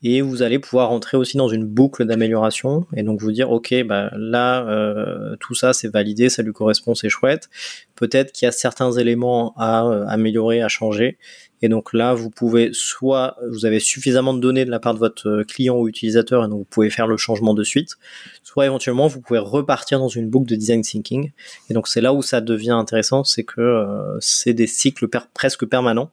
et vous allez pouvoir entrer aussi dans une boucle d'amélioration et donc vous dire ok bah là euh, tout ça c'est validé ça lui correspond c'est chouette. Peut-être qu'il y a certains éléments à euh, améliorer à changer et donc là, vous pouvez soit vous avez suffisamment de données de la part de votre euh, client ou utilisateur et donc vous pouvez faire le changement de suite, soit éventuellement vous pouvez repartir dans une boucle de design thinking. Et donc c'est là où ça devient intéressant, c'est que euh, c'est des cycles presque permanents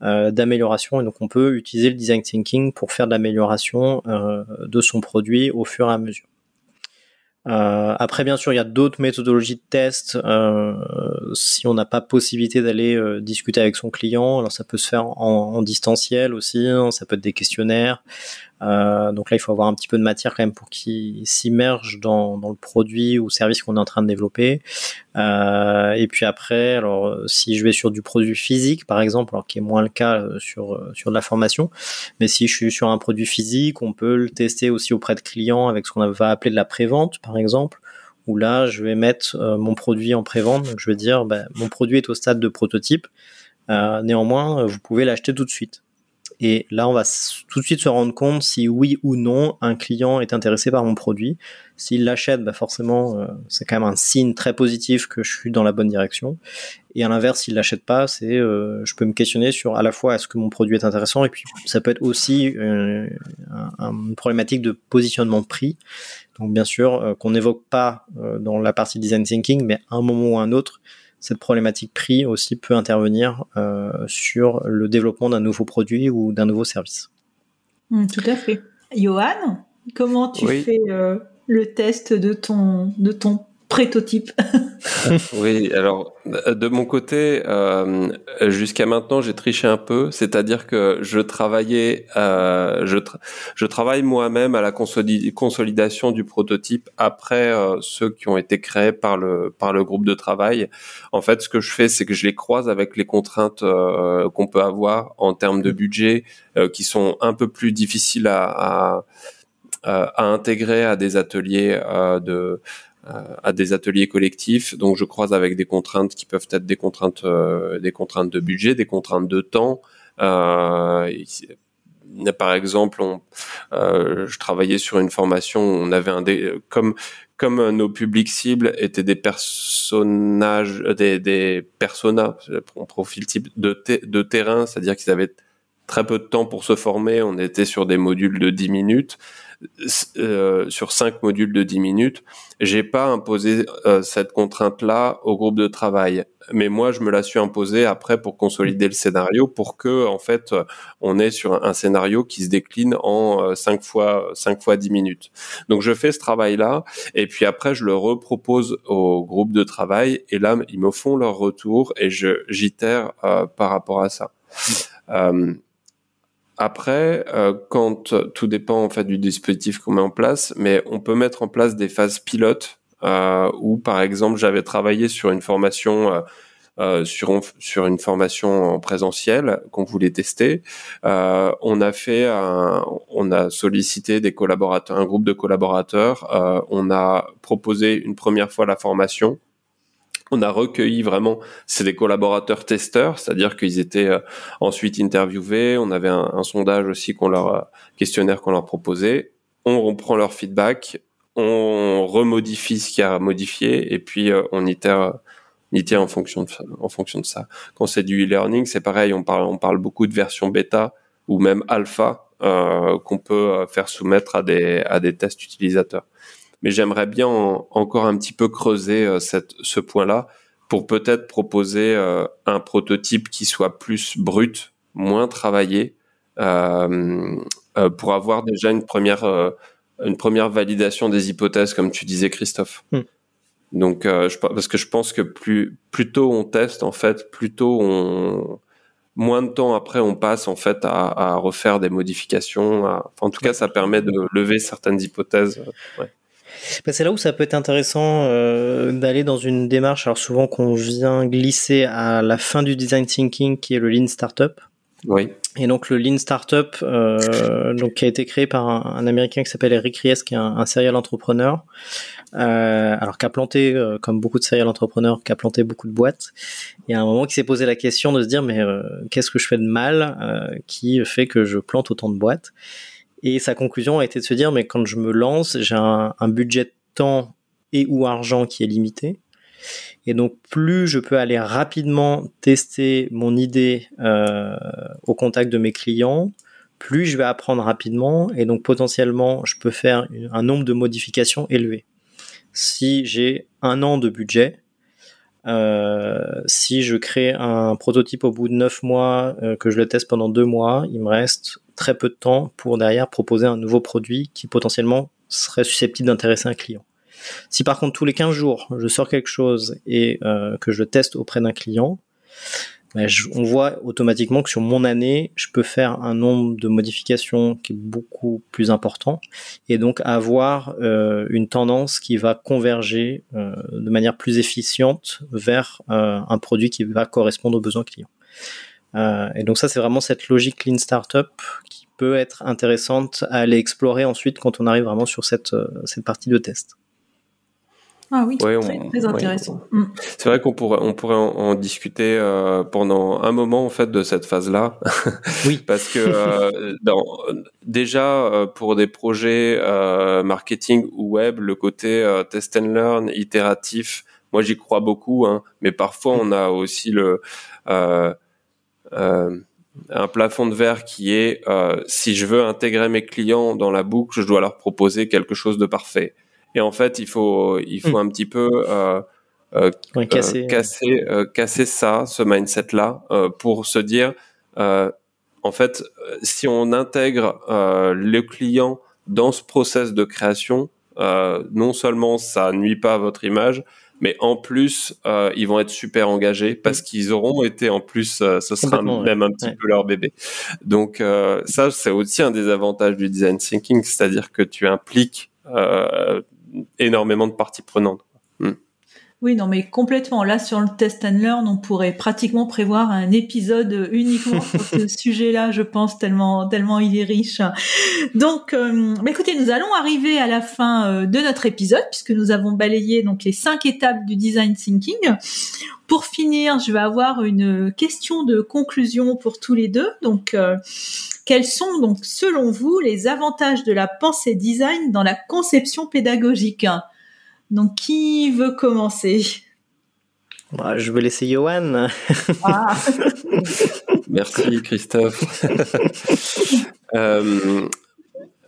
euh, d'amélioration et donc on peut utiliser le design thinking pour faire de l'amélioration de son produit au fur et à mesure. Euh, après, bien sûr, il y a d'autres méthodologies de test. Euh, si on n'a pas possibilité d'aller euh, discuter avec son client, alors ça peut se faire en, distanciel aussi. Hein, ça peut être des questionnaires. Euh, donc là, il faut avoir un petit peu de matière quand même pour qu'il s'immerge dans, dans, le produit ou service qu'on est en train de développer. Euh, et puis après, alors si je vais sur du produit physique, par exemple, alors qui est moins le cas euh, sur euh, sur de la formation, mais si je suis sur un produit physique, on peut le tester aussi auprès de clients avec ce qu'on va appeler de la prévente, par exemple où là, je vais mettre mon produit en prévente. Donc, je vais dire, ben, mon produit est au stade de prototype. Euh, néanmoins, vous pouvez l'acheter tout de suite. Et là, on va tout de suite se rendre compte si oui ou non un client est intéressé par mon produit. S'il l'achète, bah forcément, euh, c'est quand même un signe très positif que je suis dans la bonne direction. Et à l'inverse, s'il l'achète pas, c'est, euh, je peux me questionner sur à la fois est-ce que mon produit est intéressant et puis ça peut être aussi euh, une problématique de positionnement prix. Donc bien sûr, qu'on n'évoque pas dans la partie design thinking, mais à un moment ou à un autre, cette problématique prix aussi peut intervenir euh, sur le développement d'un nouveau produit ou d'un nouveau service. Mmh, tout à fait. Johan, comment tu fais euh, le test de ton, de ton prototype. <laughs> oui, alors de mon côté, euh, jusqu'à maintenant, j'ai triché un peu, c'est-à-dire que je travaillais, euh, je, je travaille moi-même à la consolidation du prototype après euh, ceux qui ont été créés par le par le groupe de travail. En fait, ce que je fais, c'est que je les croise avec les contraintes euh, qu'on peut avoir en termes de budget, euh, qui sont un peu plus difficiles à, à à intégrer à des ateliers de à des ateliers collectifs. Donc je croise avec des contraintes qui peuvent être des contraintes, euh, des contraintes de budget, des contraintes de temps. Euh, par exemple, on, euh, je travaillais sur une formation, on avait un des, comme comme nos publics cibles étaient des personnages, des, des personas, profil type de, de terrain, c'est-à-dire qu'ils avaient très peu de temps pour se former, on était sur des modules de 10 minutes. Euh, sur cinq modules de 10 minutes. J'ai pas imposé cette contrainte-là au groupe de travail, mais moi je me la suis imposée après pour consolider le scénario, pour que en fait on est sur un, scénario qui se décline en cinq fois cinq fois 10 minutes. Donc je fais ce travail-là et puis après je le repropose au groupe de travail et là ils me font leur retour et je j'itère par rapport à ça. Euh, après, euh, quand tout dépend en fait du dispositif qu'on met en place, mais on peut mettre en place des phases pilotes euh, où, par exemple, j'avais travaillé sur une formation euh, euh sur une formation en présentiel qu'on voulait tester. Euh, on a fait, un, on a sollicité des collaborateurs, un groupe de collaborateurs. Euh, on a proposé une première fois la formation on a recueilli vraiment, c'est des collaborateurs testeurs, c'est-à-dire qu'ils étaient euh, ensuite interviewés. On avait un, sondage aussi qu'on leur euh, questionnaire qu'on leur proposait. On reprend leur feedback, on remodifie ce qui a modifié et puis euh, on itère, en fonction de en fonction de ça. Quand c'est du e-learning, c'est pareil. On parle on parle beaucoup de version bêta ou même alpha qu'on peut faire soumettre à des à des tests utilisateurs mais j'aimerais bien encore un petit peu creuser euh, cette, ce point-là pour peut-être proposer euh, un prototype qui soit plus brut, moins travaillé, euh, pour avoir déjà une première, une première validation des hypothèses, comme tu disais, Christophe. Hmm. Donc, je, parce que je pense que plus, plus tôt on teste, en fait, plus tôt on, moins de temps après on passe en fait à, à refaire des modifications. enfin, en tout cas, ça permet de lever certaines hypothèses. Ouais. Bah, c'est là où ça peut être intéressant euh, d'aller dans une démarche, alors souvent qu'on vient glisser à la fin du design thinking, qui est le Lean Startup. Oui. Et donc le Lean Startup, euh, donc qui a été créé par un, Américain qui s'appelle Eric Ries, qui est un, un serial entrepreneur, euh, alors qui a planté, euh, comme beaucoup de serial entrepreneurs, qui a planté beaucoup de boîtes. Et à un moment, qui s'est posé la question de se dire, mais qu'est-ce que je fais de mal qui fait que je plante autant de boîtes? Et sa conclusion a été de se dire, mais quand je me lance, j'ai un, budget de temps et ou argent qui est limité. Et donc, plus je peux aller rapidement tester mon idée euh, au contact de mes clients, plus je vais apprendre rapidement et donc potentiellement, je peux faire un nombre de modifications élevé. Si j'ai un an de budget, euh, si je crée un prototype au bout de neuf mois, euh, que je le teste pendant deux mois, il me reste très peu de temps pour derrière proposer un nouveau produit qui potentiellement serait susceptible d'intéresser un client. Si par contre tous les 15 jours je sors quelque chose et euh, que je teste auprès d'un client, ben, on voit automatiquement que sur mon année, je peux faire un nombre de modifications qui est beaucoup plus important et donc avoir euh, une tendance qui va converger euh, de manière plus efficiente vers un produit qui va correspondre aux besoins clients. Euh, et donc ça, c'est vraiment cette logique Lean Startup qui peut être intéressante à aller explorer ensuite quand on arrive vraiment sur cette, euh, cette partie de test. Ah oui, très, très, intéressant. Mm. C'est vrai qu'on pourrait, on pourrait en, discuter euh, pendant un moment en fait de cette phase-là. Oui. <laughs> Parce que euh, dans, déjà euh, pour des projets euh, marketing ou web, le côté test and learn, itératif, moi j'y crois beaucoup. Hein, mais parfois on a aussi le euh, un plafond de verre qui est euh, si je veux intégrer mes clients dans la boucle, je dois leur proposer quelque chose de parfait. Et en fait, il faut il faut hmm. un petit peu euh, euh, casser casser, casser ça, ce mindset là, pour se dire en fait, si on intègre le client dans ce process de création, non seulement ça nuit pas à votre image, mais en plus, euh, ils vont être super engagés parce qu'ils auront été en plus, euh, ce sera même un petit peu leur bébé. Donc euh, ça, c'est aussi un des avantages du design thinking, c'est-à-dire que tu impliques euh, énormément de parties prenantes. Oui, non, mais complètement. Là, sur le test and learn, on pourrait pratiquement prévoir un épisode uniquement sur ce <laughs> sujet-là, je pense, tellement, tellement il est riche. Donc, euh, bah, écoutez, nous allons arriver à la fin euh, de notre épisode puisque nous avons balayé donc les cinq étapes du design thinking. Pour finir, je vais avoir une question de conclusion pour tous les deux. Donc, euh, quels sont donc, selon vous, les avantages de la pensée design dans la conception pédagogique? Donc, qui veut commencer? Bah, Je vais laisser Johan. Ah. <laughs> Merci Christophe. <laughs> Euh,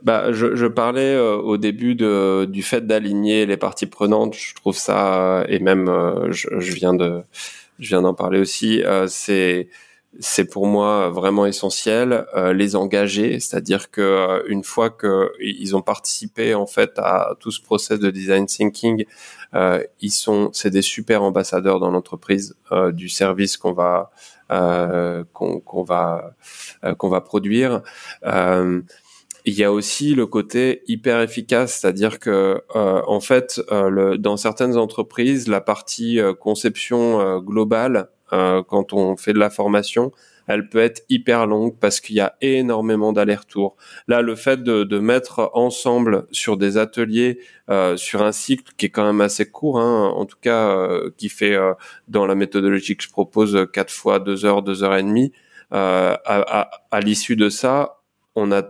bah, je, je parlais euh, au début de, du fait d'aligner les parties prenantes. Je trouve ça, et même je, je, viens de, je viens d'en parler aussi. c'est c'est pour moi vraiment essentiel. les engager, c'est-à-dire que une fois que ils ont participé en fait à tout ce process de design thinking, euh, ils sont, c'est des super ambassadeurs dans l'entreprise euh, du service qu'on va euh, qu'on va qu'on va produire. il y a aussi le côté hyper efficace, c'est-à-dire que en fait, le, dans certaines entreprises, la partie conception globale, quand on fait de la formation, elle peut être hyper longue parce qu'il y a énormément d'allers-retours. Là, le fait de, de, mettre ensemble sur des ateliers, euh, sur un cycle qui est quand même assez court, hein, en tout cas euh, qui fait euh, dans la méthodologie que je propose quatre fois deux heures, deux heures et demie. Euh, à, à, à l'issue de ça, on a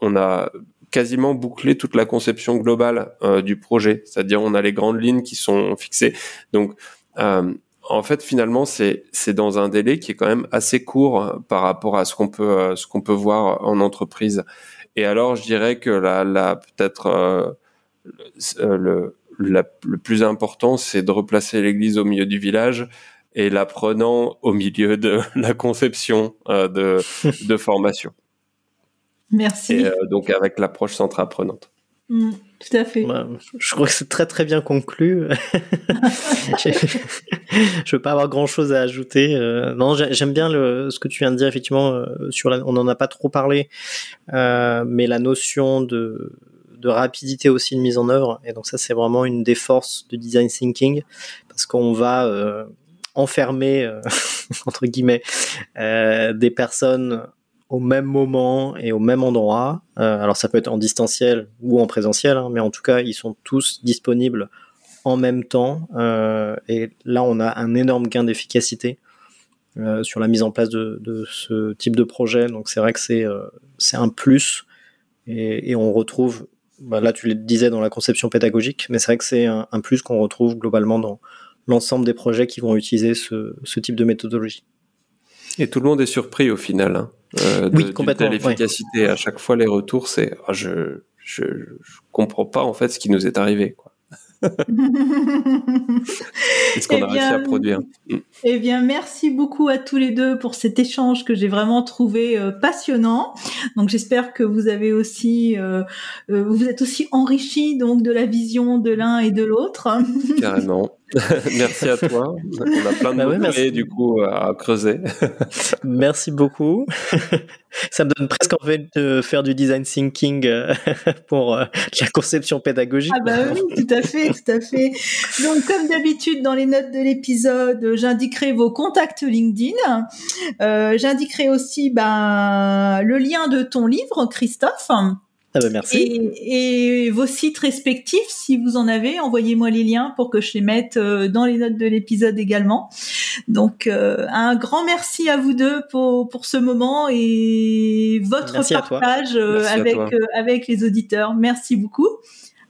on a quasiment bouclé toute la conception globale du projet, c'est-à-dire on a les grandes lignes qui sont fixées. Donc euh, en fait, finalement, c'est c'est dans un délai qui est quand même assez court euh, par rapport à ce qu'on peut euh, ce qu'on peut voir en entreprise. Et alors, je dirais que la, la peut-être euh, le le plus important, c'est de replacer l'église au milieu du village et l'apprenant au milieu de <laughs> la conception de <laughs> de formation. Merci. Et donc avec l'approche centre apprenante. Mm, tout à fait. je crois que c'est très très bien conclu. <laughs> je veux pas avoir grand chose à ajouter. Euh, non, j'aime bien le, ce que tu viens de dire effectivement. Euh, sur la, on n'en a pas trop parlé, euh, mais la notion de, de rapidité aussi de mise en œuvre. Et donc ça, c'est vraiment une des forces de design thinking parce qu'on va enfermer <laughs> entre guillemets des personnes au même moment et au même endroit. Euh, alors ça peut être en distanciel ou en présentiel, hein, mais en tout cas ils sont tous disponibles en même temps. Euh, et là on a un énorme gain d'efficacité euh, sur la mise en place de, de, ce type de projet. Donc c'est vrai que c'est euh, c'est un plus et, et on retrouve. Bah là tu le disais dans la conception pédagogique, mais c'est vrai que c'est un, un plus qu'on retrouve globalement dans l'ensemble des projets qui vont utiliser ce, ce type de méthodologie. Et tout le monde est surpris au final. Hein euh, de, oui, complètement. l'efficacité. À chaque fois, les retours, c'est oh, je, je, je comprends pas en fait ce qui nous est arrivé. Quoi. <laughs> ce qu'on eh a réussi à produire. Mm. Eh bien, merci beaucoup à tous les deux pour cet échange que j'ai vraiment trouvé euh, passionnant. Donc, j'espère que vous avez aussi, euh, euh, vous êtes aussi enrichis donc de la vision de l'un et de l'autre. Carrément. <laughs> merci à toi. On a plein de bah ouais, du coup à creuser. <laughs> merci beaucoup. <laughs> Ça me donne presque envie de faire du design thinking euh, pour euh, la conception pédagogique. Ah bah oui, tout à fait, tout à fait. Donc comme d'habitude dans les notes de l'épisode, j'indiquerai vos contacts LinkedIn. Euh, j'indiquerai aussi ben, le lien de ton livre, Christophe. Ah bah merci. Et, et, vos sites respectifs, si vous en avez, envoyez-moi les liens pour que je les mette euh, dans les notes de l'épisode également. Donc euh, un grand merci à vous deux pour, pour ce moment et votre partage euh, avec, avec les auditeurs. Merci beaucoup.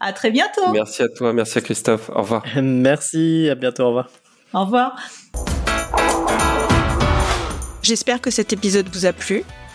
À très bientôt. Merci à toi, merci à Christophe. Au revoir. <laughs> Merci, à bientôt, au revoir. Au revoir. J'espère que cet épisode vous a plu.